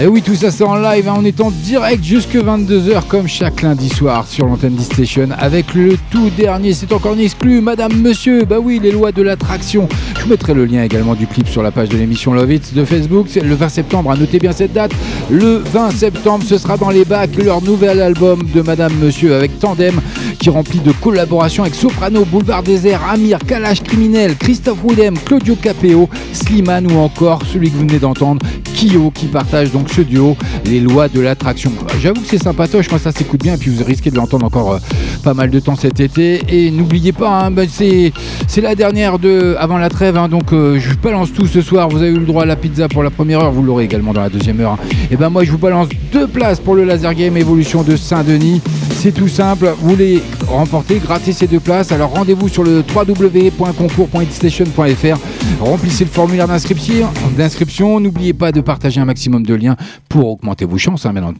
Et oui, tout ça c'est en live, hein, on est en direct jusque 22h comme chaque lundi soir sur l'antenne d'E-Station avec le tout dernier, c'est encore une exclu, Madame Monsieur, bah oui, les lois de l'attraction. Je mettrai le lien également du clip sur la page de l'émission Love It de Facebook, c'est le 20 septembre, à noter bien cette date. Le 20 septembre, ce sera dans les bacs leur nouvel album de Madame Monsieur avec Tandem qui remplit de collaborations avec Soprano, Boulevard Désert, Amir, Kalash Criminel, Christophe Willem, Claudio Capeo, Slimane ou encore celui que vous venez d'entendre, Qui partage donc ce duo, les lois de l'attraction. J'avoue que c'est sympatoche, moi ça s'écoute bien et puis vous risquez de l'entendre encore euh, pas mal de temps cet été. Et n'oubliez pas, hein, bah, c'est la dernière de avant la trêve, hein, donc euh, je balance tout ce soir. Vous avez eu le droit à la pizza pour la première heure, vous l'aurez également dans la deuxième heure. Et ben moi je vous balance deux places pour le Laser Game Evolution de Saint-Denis. C'est tout simple, vous les remportez, grattez ces deux places. Alors rendez-vous sur le www.concours.station.fr. Remplissez le formulaire d'inscription. N'oubliez pas de partager un maximum de liens pour augmenter vos chances, hein, bien, ent-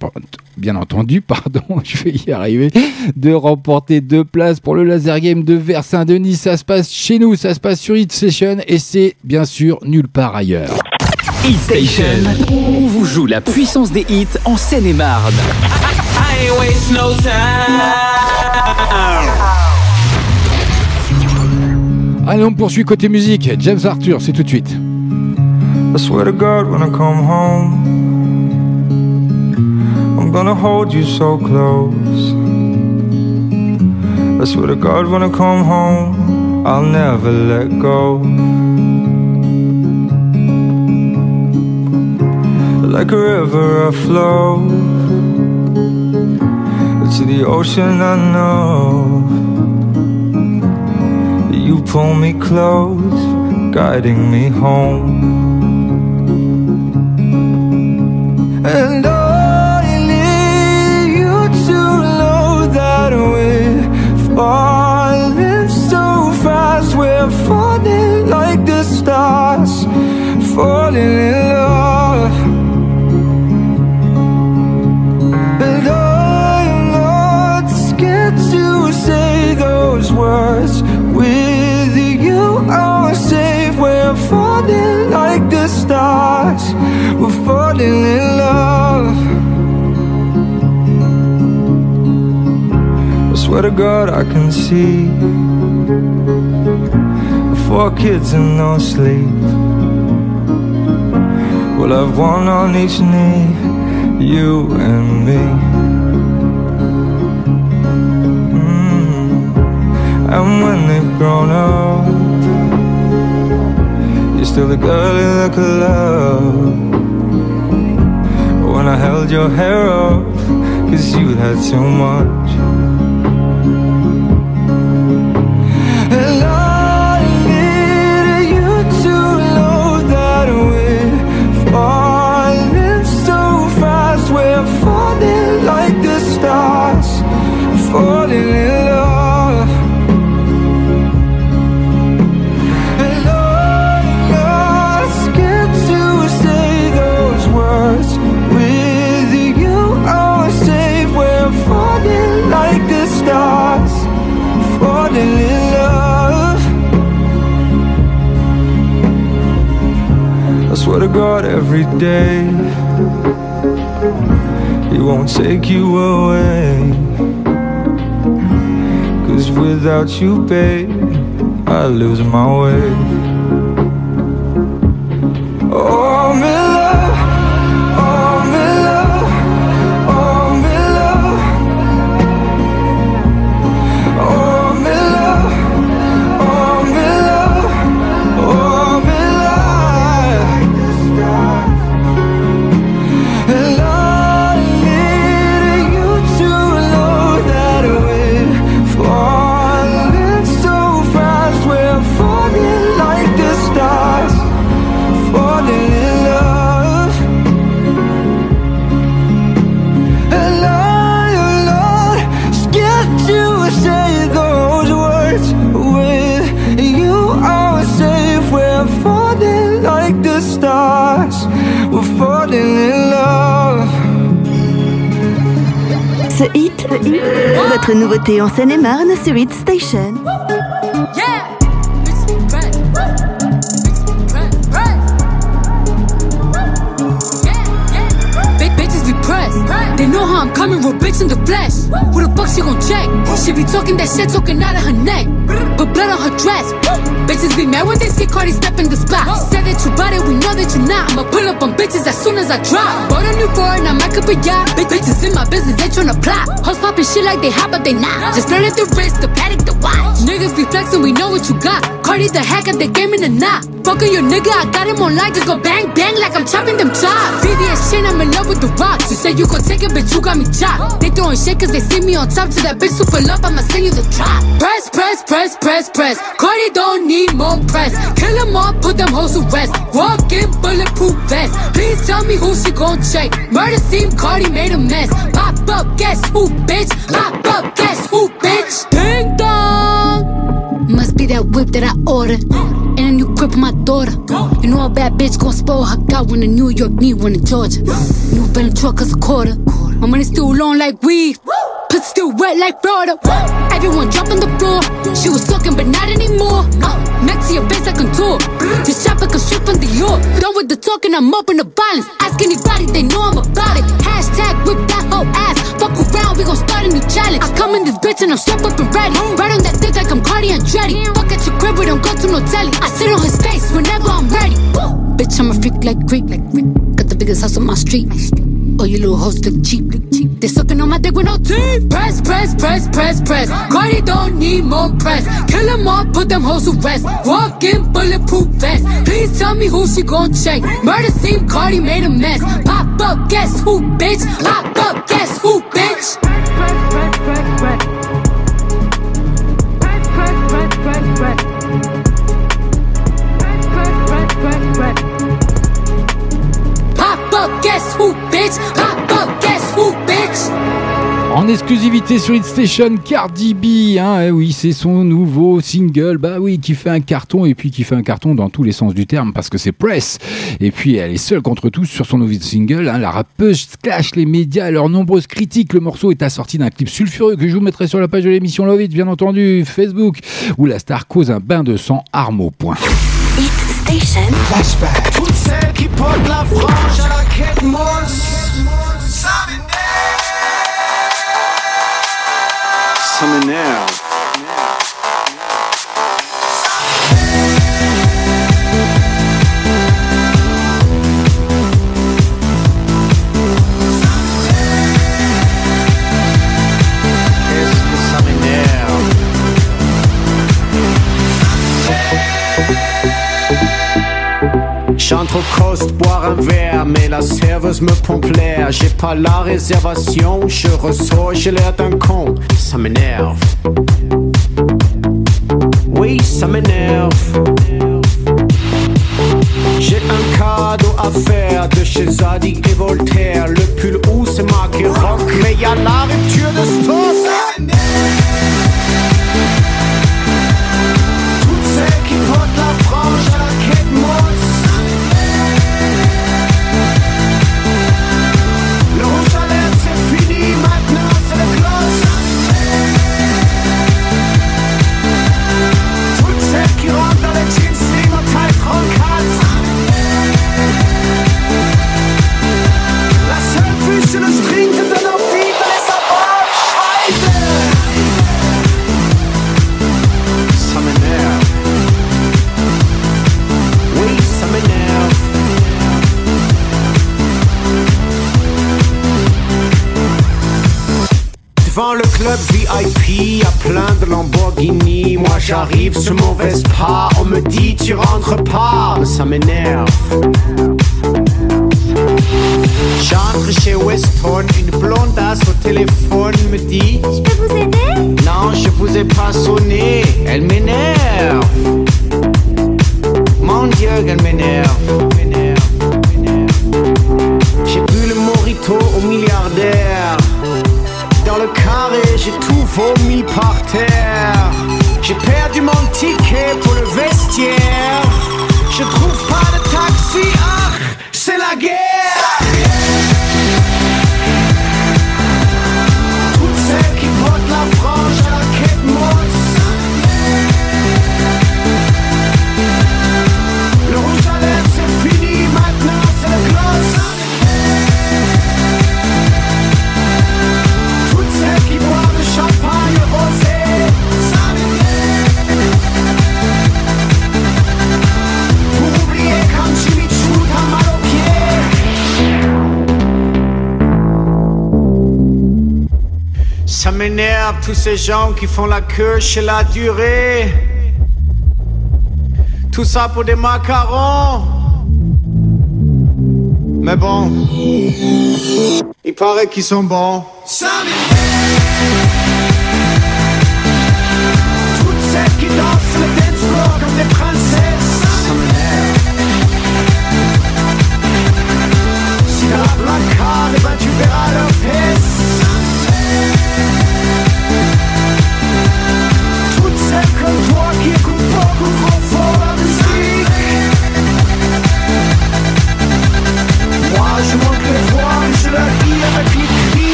bien entendu. Pardon, je vais y arriver. De remporter deux places pour le laser game de Vers Saint-Denis. Ça se passe chez nous, ça se passe sur Hit Session et c'est bien sûr nulle part ailleurs. Hit Station. On vous joue la puissance des hits en Seine-et-Marne. I ain't waste no time. Allez, on poursuit côté musique. James Arthur, c'est tout de suite. I swear to God, when I come home, I'm gonna hold you so close. I swear to God, when I come home, I'll never let go. Like a river, I flow to the ocean. I know you pull me close, guiding me home. And I need you to know that we're falling so fast. We're falling like the stars, falling in words. With you, I'm safe. We're falling like the stars. We're falling in love. I swear to God, I can see four kids and no sleep. We'll have one on each knee, you and me. And when they've grown up, you're still the girl in the club. When I held your hair up, cause you had too much. To God, every day He won't take you away. Cause without you, babe, I lose my way. Votre nouveauté en Seine-et-Marne sur Hit Station. Yeah! They know how I'm coming, real bitch in the flesh. Who the fuck she gon' check? She be talking that shit, talking out of her neck. But blood on her dress. Bitches be mad when they see Cardi step in the spot. Said that you bought it, we know that you not. I'ma pull up on bitches as soon as I drop. Bought a new foreign, I'm back up a yacht. Big bitches in my business, they tryna plot. Hoes popping shit like they hot, but they not. Just flirted the wrist, the paddock, the watch. Niggas be flexing, we know what you got. Cardi the hack at the game in the knot. Fucking your nigga, I got him on light, just go bang bang like I'm chopping them chops. VVS shit, I'm in love with the rocks. You said you gon' take it, bitch, you got me chopped. They throwing shit cause they see me on top to that bitch super love, I'ma send you the drop. Press, press, press, press, press. Cardi don't need more press. Kill them all, put them hoes to rest. Walk in bulletproof vest. Please tell me who she gon' check. Murder scene, Cardi made a mess. Pop up, guess who, bitch? Pop up, guess who, bitch? Ding dong. Must be that whip that I ordered. And on my daughter. You know a bad bitch gon' spoil her. Got one in New York, need one in Georgia. New Bentley truck is a quarter. My money still long like weed. Pussy still wet like Florida. Everyone dropping the floor. She was talking, but not anymore. Uh, next to your face, I contour. Just shop like a strip from the York. Done with the talking, I'm up in the violence. Ask anybody, they know I'm about it. Hashtag whip that whole ass. Fuck around, we gon' start a new challenge. I come in this bitch and I'm strapped up and ready. Right on that dick like I'm Cardi and Dreddy. Fuck at your crib, we don't go to no telly. I sit on his face whenever I'm ready. Bitch, I'm a freak like Greek, like Greek. The biggest house on my street. Oh, you little hoes look cheap. They sucking on my dick with no teeth. Press, press, press, press, press. Cardi don't need more press. Kill them all, put them hoes to rest. Walk in bulletproof vest. Please tell me who she gon' check. Murder scene, Cardi made a mess. Pop up, guess who, bitch? Pop up, guess who, bitch? En exclusivité sur Hit Station, Cardi B, hein, eh oui, c'est son nouveau single, bah oui, qui fait un carton et puis qui fait un carton dans tous les sens du terme parce que c'est Press. Et puis elle est seule contre tous sur son nouveau single, hein, la rappeuse clash les médias leurs nombreuses critiques. Le morceau est assorti d'un clip sulfureux que je vous mettrai sur la page de l'émission Love It, bien entendu, Facebook, où la star cause un bain de sang, arme au point. Hit Station. Flashback. Toutes celles qui portent la frange à la quête mosse. Ça m'énerve. Qu'est-ce J'entre au coast boire un verre, mais la serveuse me pompe l'air. J'ai pas la réservation, je ressors, j'ai l'air d'un con. Ça m'énerve. Oui, ça m'énerve. J'ai un cadeau à faire de chez Zadi et Voltaire. Le pull où c'est marqué rock, mais y a la rupture de stock. J'arrive sur mon Vespa, on me dit tu rentres pas, ça m'énerve. J'entre chez Weston, une blondasse au téléphone me dit Je peux vous aider? Non, je vous ai pas sonné, elle m'énerve. Mon Dieu, elle m'énerve. J'ai bu le morito au milliardaire. Dans le carré, j'ai tout vomi par terre. J'ai perdu mon ticket pour le vestiaire. Je trouve pas de taxi, ah, c'est la guerre. Tous ces gens qui font la queue chez la durée. Tout ça pour des macarons. Mais bon, il paraît qu'ils sont bons.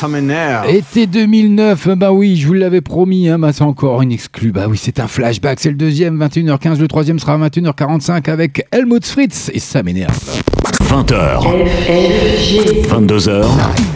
Ça m'énerve. Été 2009, bah oui, je vous l'avais promis, hein, bah c'est encore une exclue. Bah oui, c'est un flashback, c'est le deuxième, 21h15, le troisième sera à 21h45 avec Helmut Fritz, et ça m'énerve. 20h. 22h.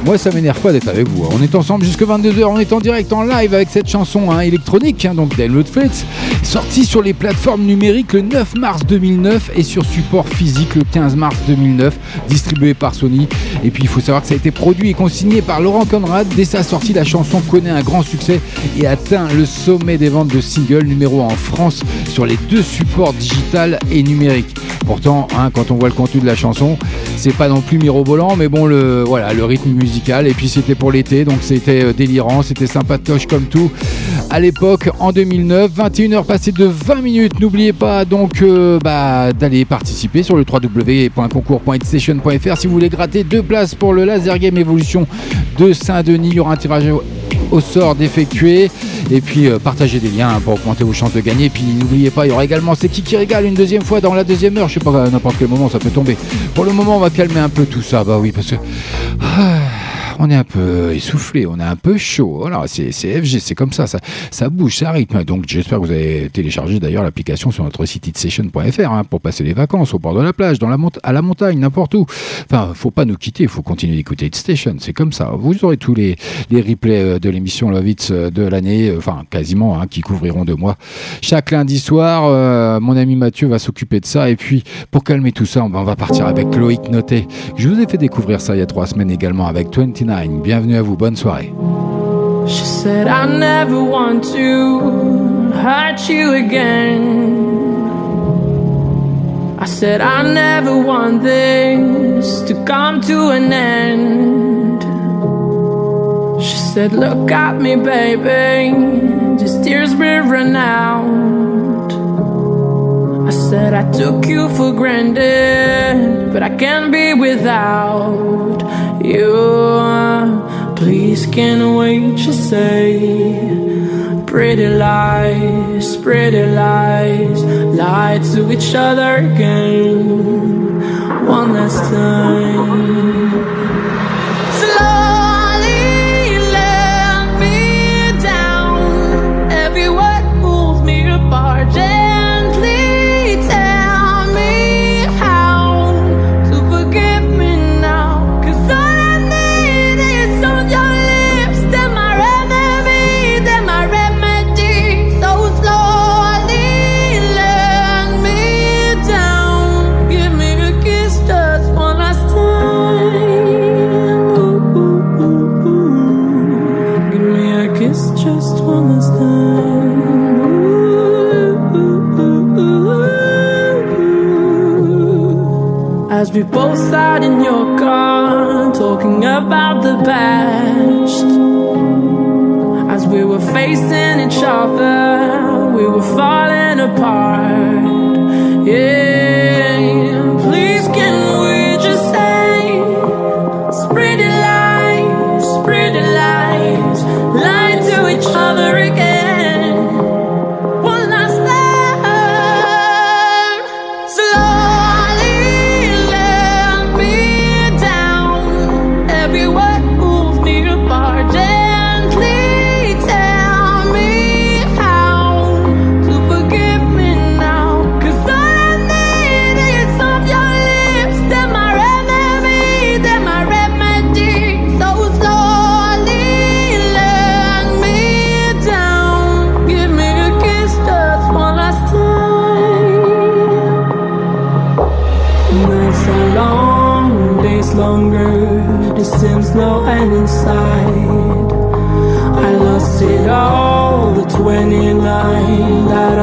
Moi, ça m'énerve pas d'être avec vous. hein. On est ensemble jusque 22h, on est en direct en live avec cette chanson hein, électronique, hein, donc d'Helmut Fritz, sortie sur les plateformes numériques le 9 mars 2009 et sur support physique le 15 mars 2009, distribué par Sony. Et puis, il faut savoir que ça a été produit et consigné par Laurent Conrad. Dès sa sortie, la chanson connaît un grand succès et atteint le sommet des ventes de singles numéro 1 en France sur les deux supports digital et numérique. Pourtant, hein, quand on voit le contenu de la chanson, c'est pas non plus mirobolant, mais bon, le, voilà, le rythme musical. Et puis c'était pour l'été, donc c'était euh, délirant, c'était sympatoche comme tout. À l'époque, en 2009, 21h passées de 20 minutes. N'oubliez pas donc euh, bah, d'aller participer sur le www.concours.station.fr si vous voulez gratter deux places pour le Laser Game Evolution de Saint-Denis. Il y aura un tirage au- sort d'effectuer et puis euh, partagez des liens pour augmenter vos chances de gagner. Et puis n'oubliez pas, il y aura également C'est qui qui régale une deuxième fois dans la deuxième heure. Je sais pas à n'importe quel moment ça peut tomber. Pour le moment, on va calmer un peu tout ça. Bah oui, parce que. Ah, on est un peu essoufflé, on est un peu chaud. C'est FG, c'est comme ça, ça, ça bouge, ça rythme. Donc j'espère que vous avez téléchargé d'ailleurs l'application sur notre site itsession.fr hein, pour passer les vacances au bord de la plage, à la montagne, n'importe où. Enfin, faut pas nous quitter, il faut continuer d'écouter Hit Station, c'est comme ça. Vous aurez tous les, les replays euh, de l'émission Love Hits euh, de l'année, euh, enfin quasiment, hein, qui couvriront deux mois. Chaque lundi soir, mon ami Mathieu va s'occuper de ça. Et puis, pour calmer tout ça, on va- partir avec Loïc Noté. Je vous ai fait découvrir ça il y a trois semaines également avec 29. Bienvenue à vous, bonne soirée. She said, I never want to hurt you again. I said, I never want this to come to an end. She said, Look at me, baby, just tears run out. I said, I took you for granted, but I can't be without you. Please can't wait, to say. Pretty lies, pretty lies, lie to each other again. One last time. We both sat in your car, talking about the past. As we were facing each other, we were falling apart. Yeah,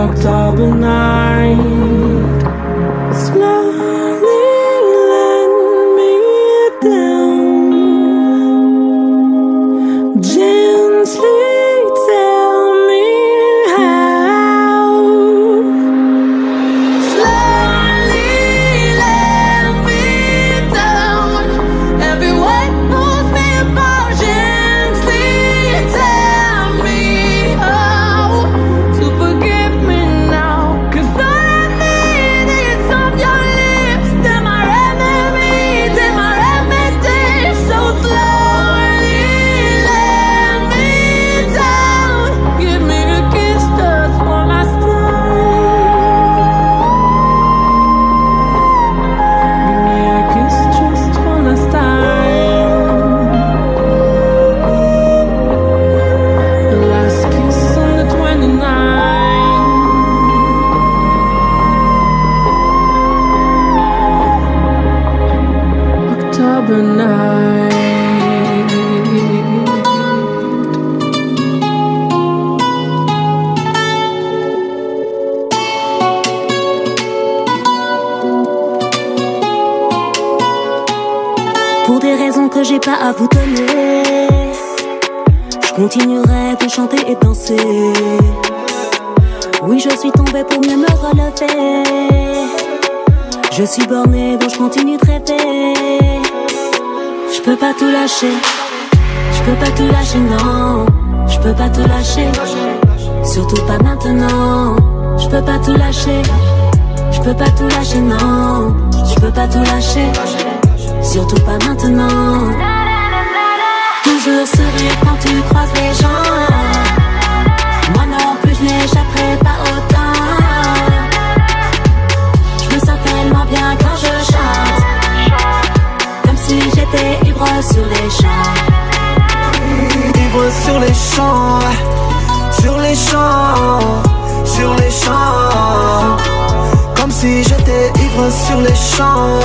29, that surtout pas maintenant. Toujours sourire quand tu croises les gens. Moi non plus, je n'échapperai pas autant. Je me sens tellement bien quand je chante. Comme si j'étais ivre sur les champs. Ivre sur les champs, sur les champs, sur les champs. Comme si j'étais ivre sur les champs,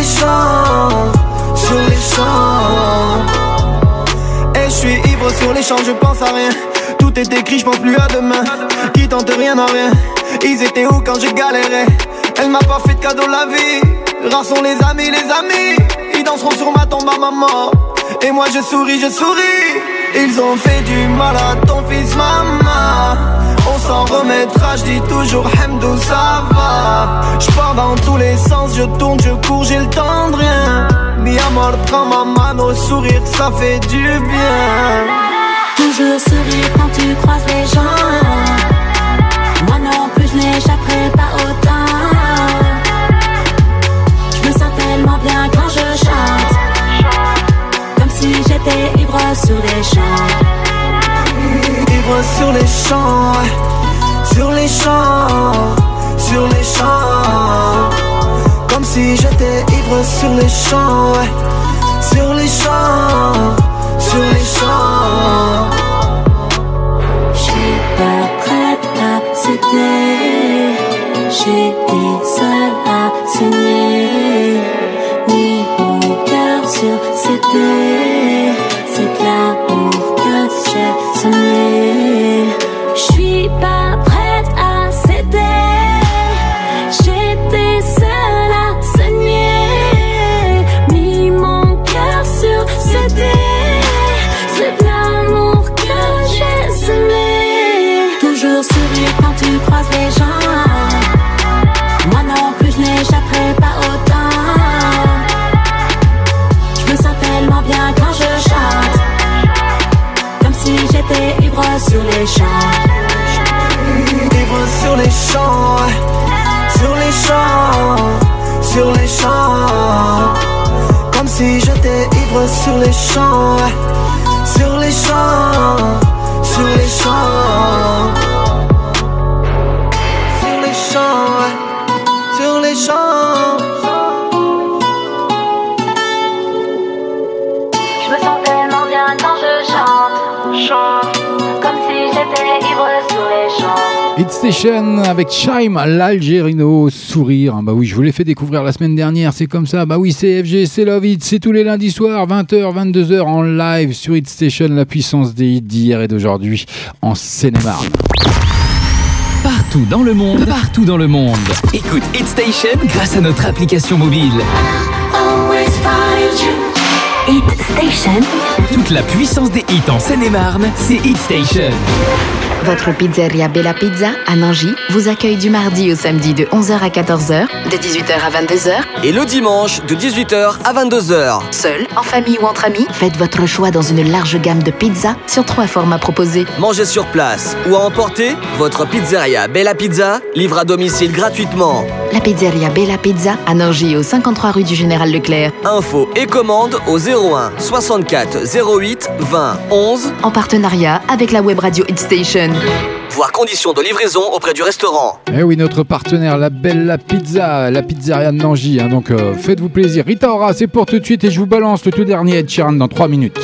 les champs, sur les champs. Et je suis ivre sur les champs, je pense à rien. Tout est écrit, je pense plus à demain. Qui tente rien à rien. Ils étaient où quand je galérais? Elle m'a pas fait de cadeau la vie. Rares les amis, les amis. Ils danseront sur ma tombe à maman. Et moi je souris, je souris. Ils ont fait du mal à ton fils, maman. S'en remettra, je dis toujours Hamdou, ça va. Je pars dans tous les sens, je tourne, je cours, j'ai le temps de rien. Mi amor, prends ma mano, sourire, ça fait du bien. Toujours sourire quand tu croises les gens. Moi non plus, je n'échapperai pas autant. Je me sens tellement bien quand je chante. Comme si j'étais ivre sur les champs. Ivre sur les champs, sur les champs, sur les champs. Comme si j'étais ivre sur les champs, sur les champs, sur les champs. J'suis pas prête à céder. J'ai seule à saigner. Mis mon cœur sur CD. C'est de l'amour que j'ai semé. Les champs, sur les champs, sur les champs. Station avec Chime, l'Algérino, sourire. Bah oui, je vous l'ai fait découvrir la semaine dernière, c'est comme ça. Bah oui, c'est FG, c'est Love It, c'est tous les lundis soirs, 20h, 22h en live sur Hit Station, la puissance des hits d'hier et d'aujourd'hui en Seine-et-Marne. Partout dans le monde, partout dans le monde. Écoute Hit Station grâce à notre application mobile. Hit Station. Toute la puissance des hits en Seine-et-Marne, c'est Hit Station. Votre pizzeria Bella Pizza à Nangy vous accueille du mardi au samedi de 11h à 14h, de 18h à 22h. Et le dimanche de 18h à 22h. Seul, en famille ou entre amis, faites votre choix dans une large gamme de pizzas sur trois formats proposés. Mangez sur place ou à emporter, votre pizzeria Bella Pizza livre à domicile gratuitement. La pizzeria Bella Pizza à Nangy au 53 rue du Général Leclerc. Info et commande au 01 64 08 20 11 En partenariat avec la web radio Hit Station. Voir conditions de livraison auprès du restaurant. Eh oui, notre partenaire, la Bella Pizza, la pizzeria de Nangy. hein, donc euh, faites-vous plaisir. Rita Ora, c'est pour tout de suite et je vous balance le tout dernier Ed Sheeran dans 3 minutes.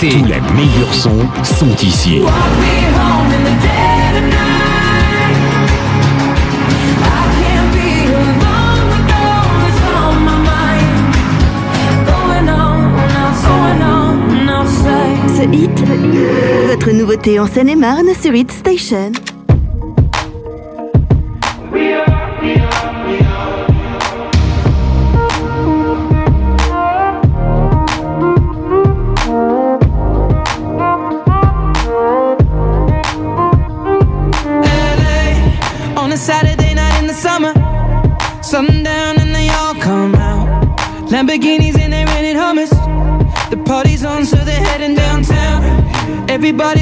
Tous les meilleurs sons sont ici. Ce hit, votre nouveauté en Seine-et-Marne sur Hit Station. everybody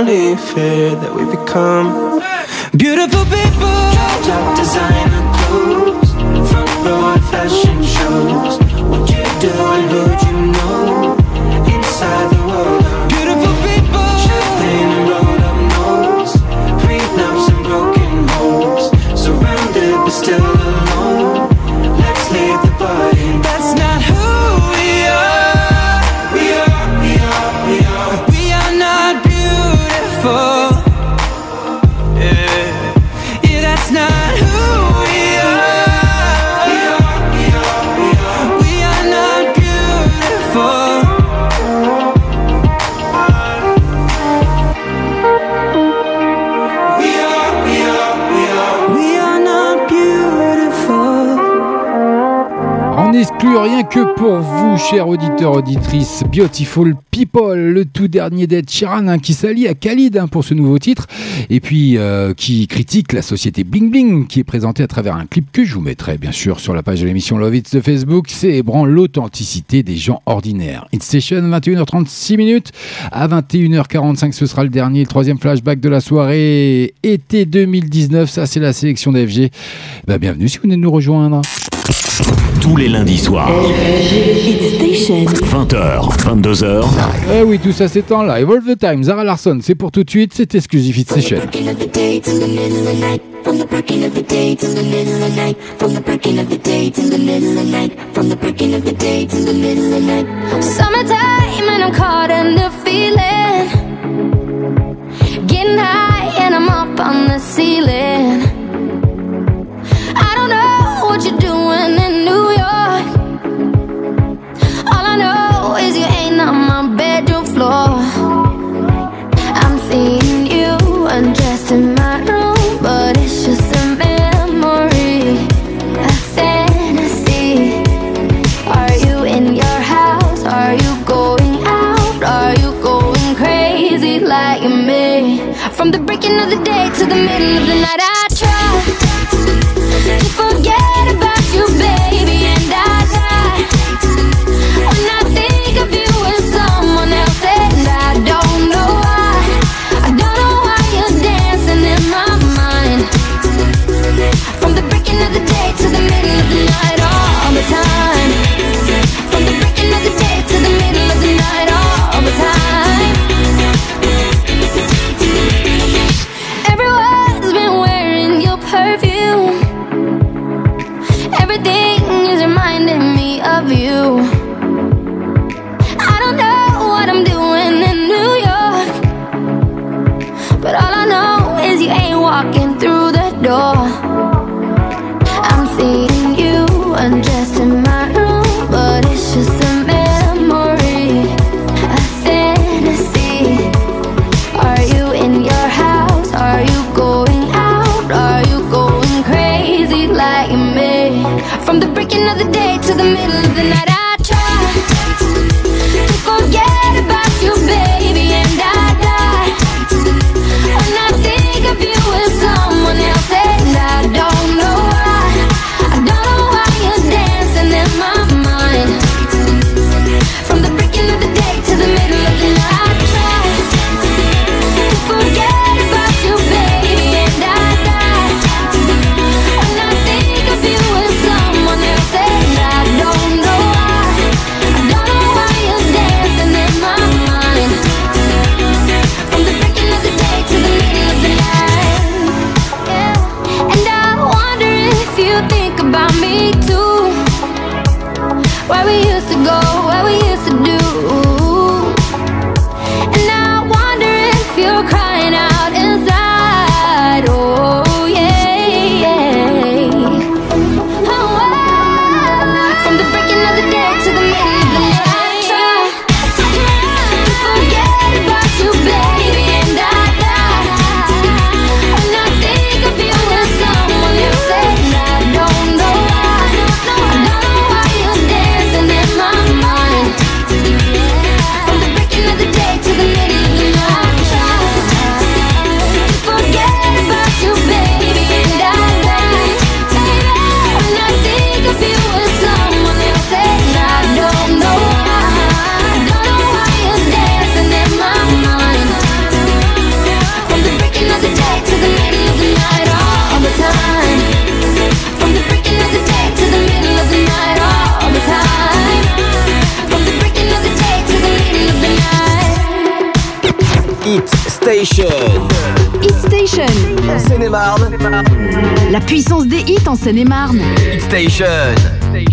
only fear that we become pour vous, chers auditeurs, auditrices, Beautiful People, le tout dernier d'Ed Sheeran hein, qui s'allie à Khalid hein, pour ce nouveau titre, et puis euh, qui critique la société Bling Bling, qui est présentée à travers un clip que je vous mettrai bien sûr sur la page de l'émission Love It de Facebook, célébrant l'authenticité des gens ordinaires. It's Station, 21h36 minutes, à 21h45, ce sera le dernier, le troisième flashback de la soirée, été 2019, ça c'est la sélection d'FG. Bah, bienvenue si vous venez de nous rejoindre. Tous les lundis soirs. 20h, 22h. Eh oui, tout ça c'est en live. All the time, Zara Larson, c'est pour tout de suite, c'est exclusif Hit Session. From the breaking of the day till the middle of the night. From the breaking of the day till the middle of the night. From the breaking of the day till the middle of the night. Summertime and I'm caught in the feeling. Getting high and I'm up on the ceiling. Another day to the middle of the night. I try.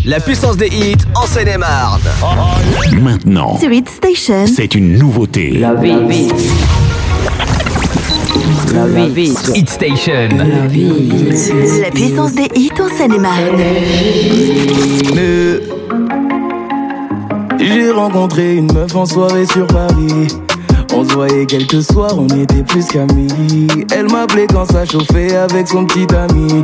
La puissance des hits en Seine-et-Marne. Maintenant, Sur Hit Station. c'est une nouveauté. La vie. La vie. Hit Station. La puissance des hits en Seine-et-Marne. J'ai rencontré une meuf en soirée sur Paris. On se voyait quelques soirs, on était plus qu'amis. Elle m'appelait quand ça chauffait avec son petit ami.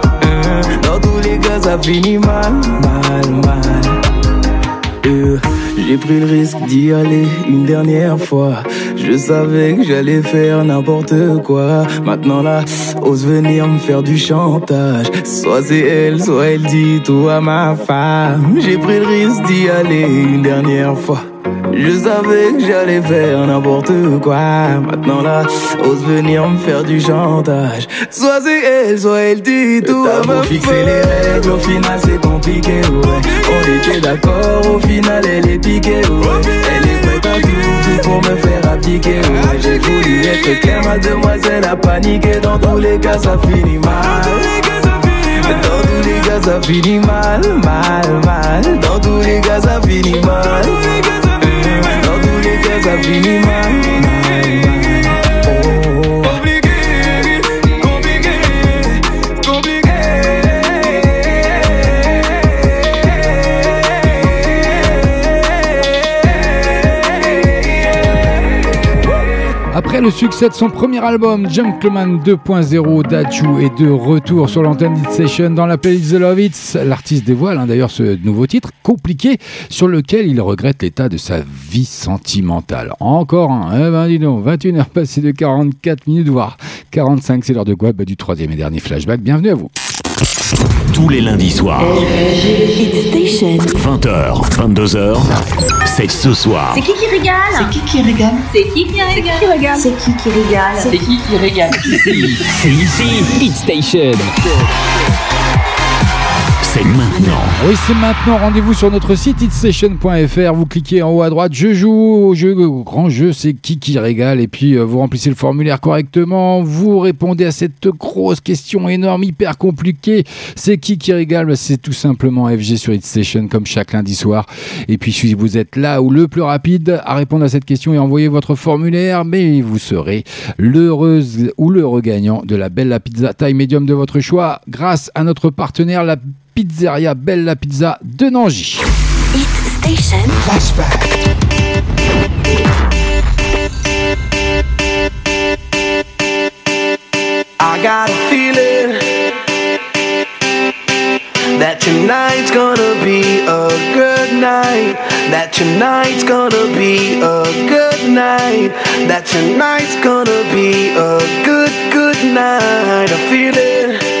Cas, ça finit mal, mal, mal. Euh, J'ai pris le risque d'y aller une dernière fois. Je savais que j'allais faire n'importe quoi. Maintenant là, ose venir me faire du chantage. Soit c'est elle, soit elle dit tout à ma femme. J'ai pris le risque d'y aller une dernière fois. Je savais que j'allais faire n'importe quoi. Maintenant là, ose venir me faire du chantage. Soit c'est elle, soit elle dit tout à ma fixer les règles, au final c'est compliqué, ouais. On était d'accord, au final elle est piquée, ouais. Elle est prête à tout, tout pour me faire abdiquer, ouais. J'ai voulu être clair, mademoiselle a paniqué. Dans tous les cas, ça finit mal. Dans tous les cas, ça finit mal, mal, mal. Dans tous les cas, ça finit mal. casa, vini mais. É Après le succès de son premier album, Gentleman 2.0, Daju est de retour sur l'antenne Session dans la playlist The Love Hits. L'artiste dévoile hein, d'ailleurs ce nouveau titre, compliqué, sur lequel il regrette l'état de sa vie sentimentale. Encore un, eh ben dis donc, 21h passées de 44 minutes, voire 45, c'est l'heure de quoi? Bah, Du troisième et dernier flashback, bienvenue à vous. Tous les lundis soirs. 20h, 22h. C'est ce soir. C'est qui qui régale C'est qui qui régale C'est qui qui régale C'est qui qui régale C'est qui qui régale C'est ici, Hit Station. Maintenant. Oui, c'est maintenant. Rendez-vous sur notre site hitsession.fr. Vous cliquez en haut à droite. Je joue au jeu, grand jeu. C'est qui qui régale. Et puis, euh, vous remplissez le formulaire correctement. Vous répondez à cette grosse question énorme, hyper compliquée. C'est qui qui régale? Bah, C'est tout simplement FG sur Hitstation, comme chaque lundi soir. Et puis, si vous êtes là ou le plus rapide à répondre à cette question et envoyer votre formulaire, mais vous serez l'heureuse ou le regagnant de la Bella Pizza taille médium de votre choix grâce à notre partenaire, la Pizzeria Bella Pizza de Nangy. Hit Station. I got a feeling that tonight's gonna be a good night. That tonight's gonna be a good night. That tonight's gonna be a good, good night. I feel it.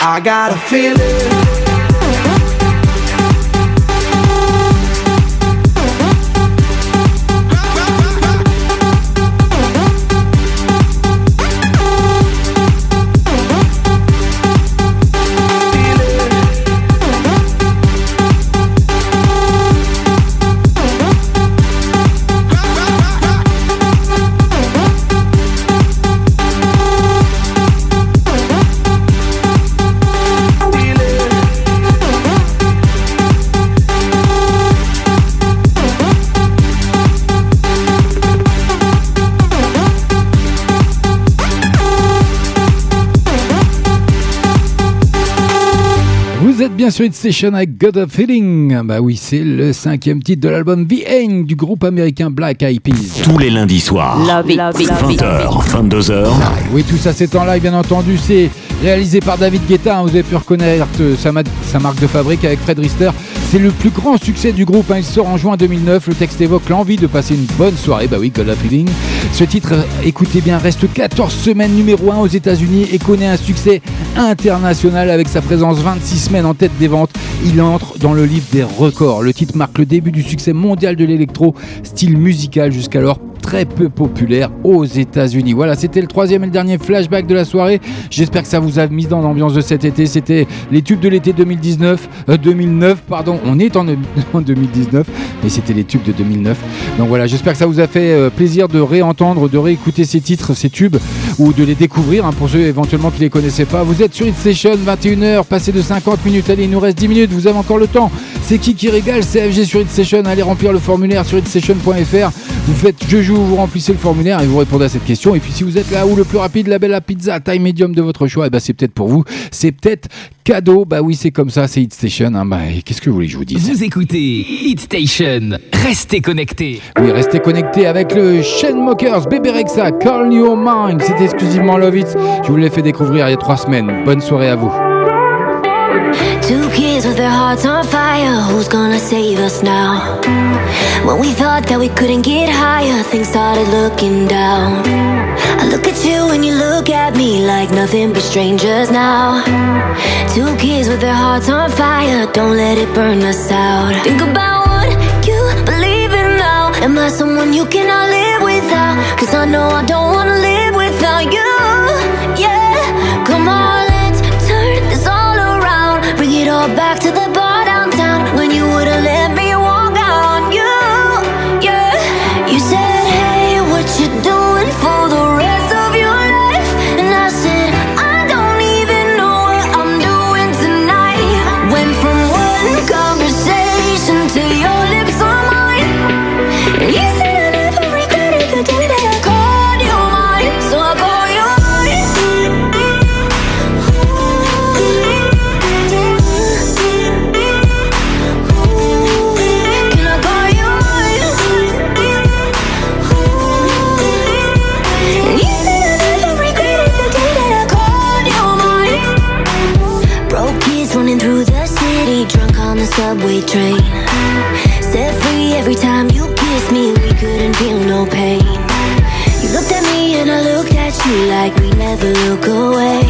I got a feeling. Bien sur Hit Station avec God of Feeling. Bah oui, c'est le cinquième titre de l'album The Hang du groupe américain Black Eyed Peas. Tous les lundis soirs. Love it, love it, love it. 20h, 22h. Oui, tout ça c'est en live, bien entendu. C'est réalisé par David Guetta. hein. Vous avez pu reconnaître euh, sa, ma- sa marque de fabrique avec Fred Rister. C'est le plus grand succès du groupe. hein. Il sort en juin 2009. Le texte évoque l'envie de passer une bonne soirée. Bah oui, God of Feeling. Ce titre, euh, écoutez bien, reste 14 semaines numéro 1 aux États-Unis et connaît un succès international avec sa présence 26 semaines en tête des ventes. Il entre dans le livre des records. Le titre marque le début du succès mondial de l'électro, style musical jusqu'alors très peu populaire aux États-Unis. Voilà, c'était le troisième et le dernier flashback de la soirée. J'espère que ça vous a mis dans l'ambiance de cet été. C'était les tubes de l'été 2019, euh, 2009, pardon. On est en, en 2019, mais c'était les tubes de 2009. Donc voilà, j'espère que ça vous a fait euh, plaisir de réentendre, de réécouter ces titres, ces tubes, ou de les découvrir hein, pour ceux éventuellement qui les connaissaient pas. Vous êtes sur Hit Session, 21h, passé de 50 minutes. Allez, il nous reste 10 minutes. Vous avez encore le temps. C'est qui qui régale? CFG sur Hit Session. Allez remplir le formulaire sur hitsession.fr. Vous faites je joue, vous remplissez le formulaire et vous répondez à cette question. Et puis si vous êtes là où le plus rapide, la belle pizza, taille médium de votre choix, et ben c'est peut-être pour vous. C'est peut-être cadeau. Bah oui, c'est comme ça, c'est Hit Station. hein. Bah, qu'est-ce que vous voulez que je vous dise? Vous écoutez Hit Station. Restez connectés. Oui, restez connectés avec le Shane Mockers, Bébé Rexa, Call Your Mind. C'est exclusivement Love It. Je vous l'ai fait découvrir il y a trois semaines. Bonne soirée à vous. Two kids with their hearts on fire. Who's gonna save us now? When we thought that we couldn't get higher, things started looking down. I look at you and you look at me like nothing but strangers now. Two kids with their hearts on fire. Don't let it burn us out. Think about what you believe in now. Am I someone you cannot live without? Cause I know I don't wanna live without you. All back to the bar downtown when you would've subway train. Set free every time you kissed me, we couldn't feel no pain. You looked at me and I looked at you like we never look away.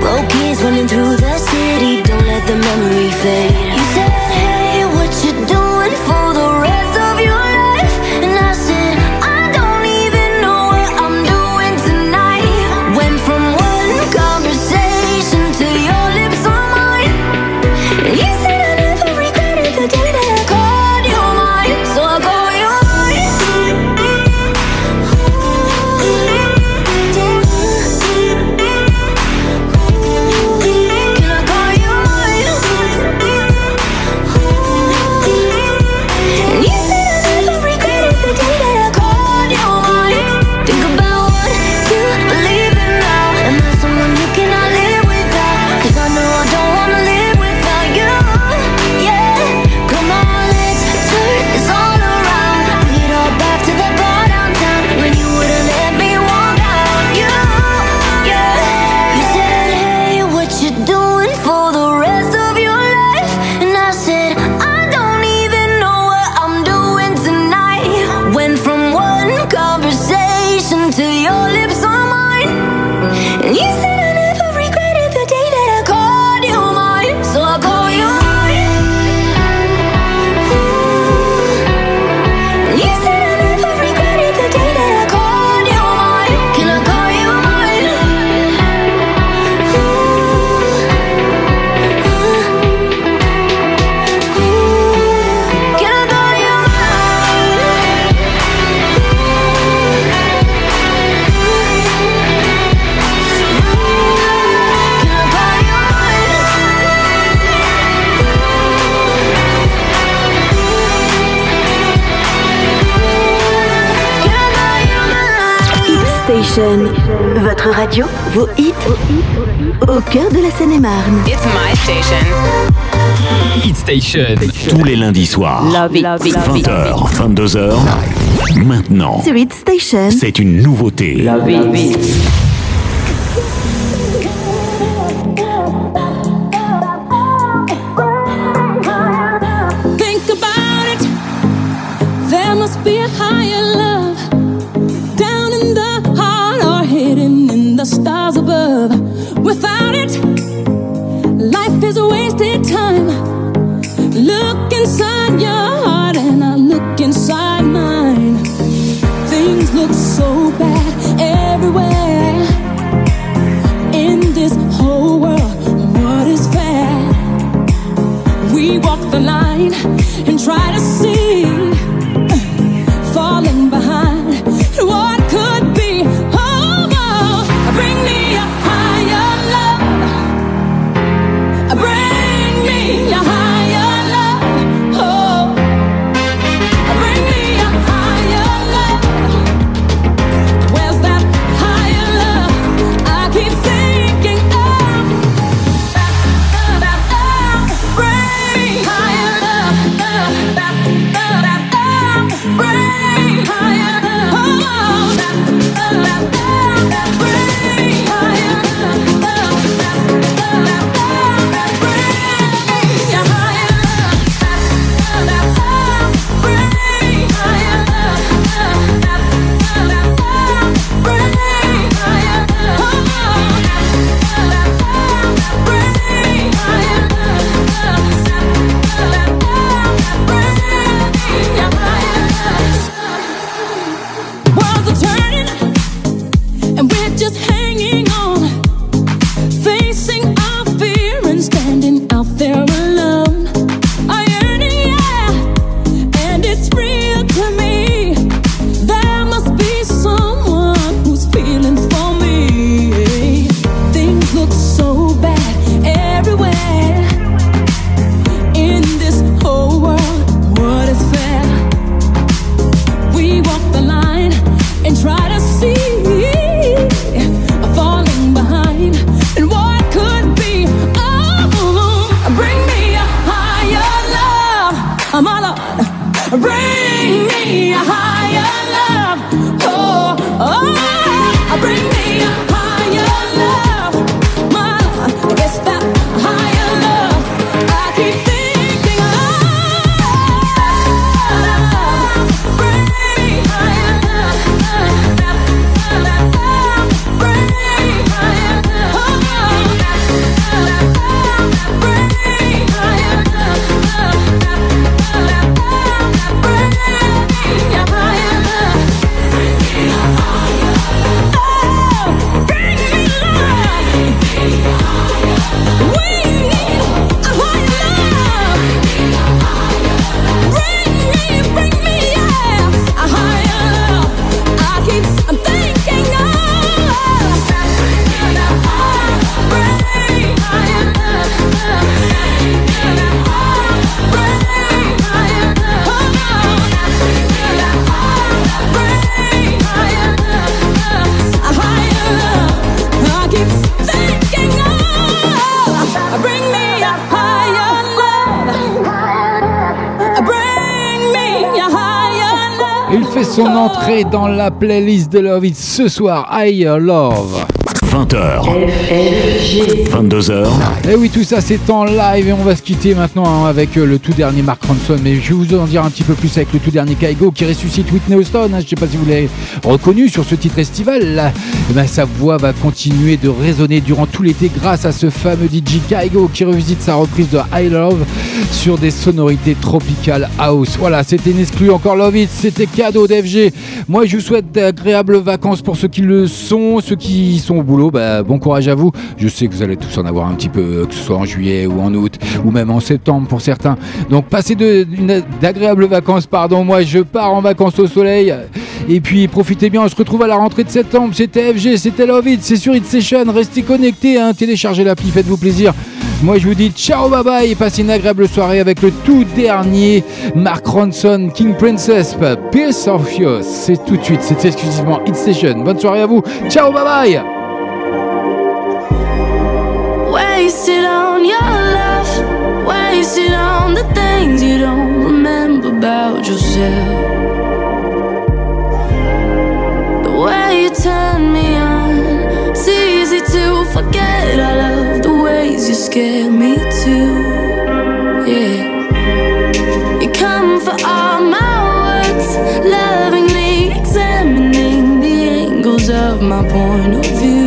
Broke kids running through the city, don't let the memory fade. Radio, vos hits, au cœur de la Seine-et-Marne. It's my station. Hit Station. Tous les lundis soirs. Love it, love it, love it. 20h, 22h. Maintenant, Sur Hit Station. c'est une nouveauté. Think dans la playlist de Love It ce soir, Higher Love. 20h, 22h. Et oui, tout ça c'est en live et on va se quitter maintenant hein, avec euh, le tout dernier Mark Ronson. Mais je vais vous en dire un petit peu plus avec le tout dernier Kaigo qui ressuscite Whitney Houston. hein. Je ne sais pas si vous l'avez reconnu sur ce titre estival. Là, Eh ben, sa voix va continuer de résonner durant tout l'été grâce à ce fameux DJ Kaigo qui revisite sa reprise de I Love sur des sonorités tropicales house. Voilà, c'était une exclu encore Love It. C'était cadeau d'FG. Moi, je vous souhaite d'agréables vacances pour ceux qui le sont, ceux qui sont au boulot. Bah, bon courage à vous. Je sais que vous allez tous en avoir un petit peu, euh, que ce soit en juillet ou en août ou même en septembre pour certains. Donc passez d'agréables vacances, pardon. Moi, je pars en vacances au soleil. Et puis profitez bien, on se retrouve à la rentrée de septembre. C'était FG, c'était Love It, c'est sur It Session. Restez connectés, hein. téléchargez l'appli, faites-vous plaisir. Moi je vous dis ciao, bye bye et passez une agréable soirée avec le tout dernier Mark Ronson, King Princess, bah, Peace of C'est tout de suite, c'est exclusivement It Station. Bonne soirée à vous, ciao, bye bye wasted on your love, wasted on the things you don't remember about yourself. The way you turn me on, it's easy to forget. I love the ways you scare me too. Yeah, you come for all my words, lovingly examining the angles of my point of view.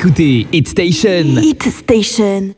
écoutez Hit Station. Hit Station.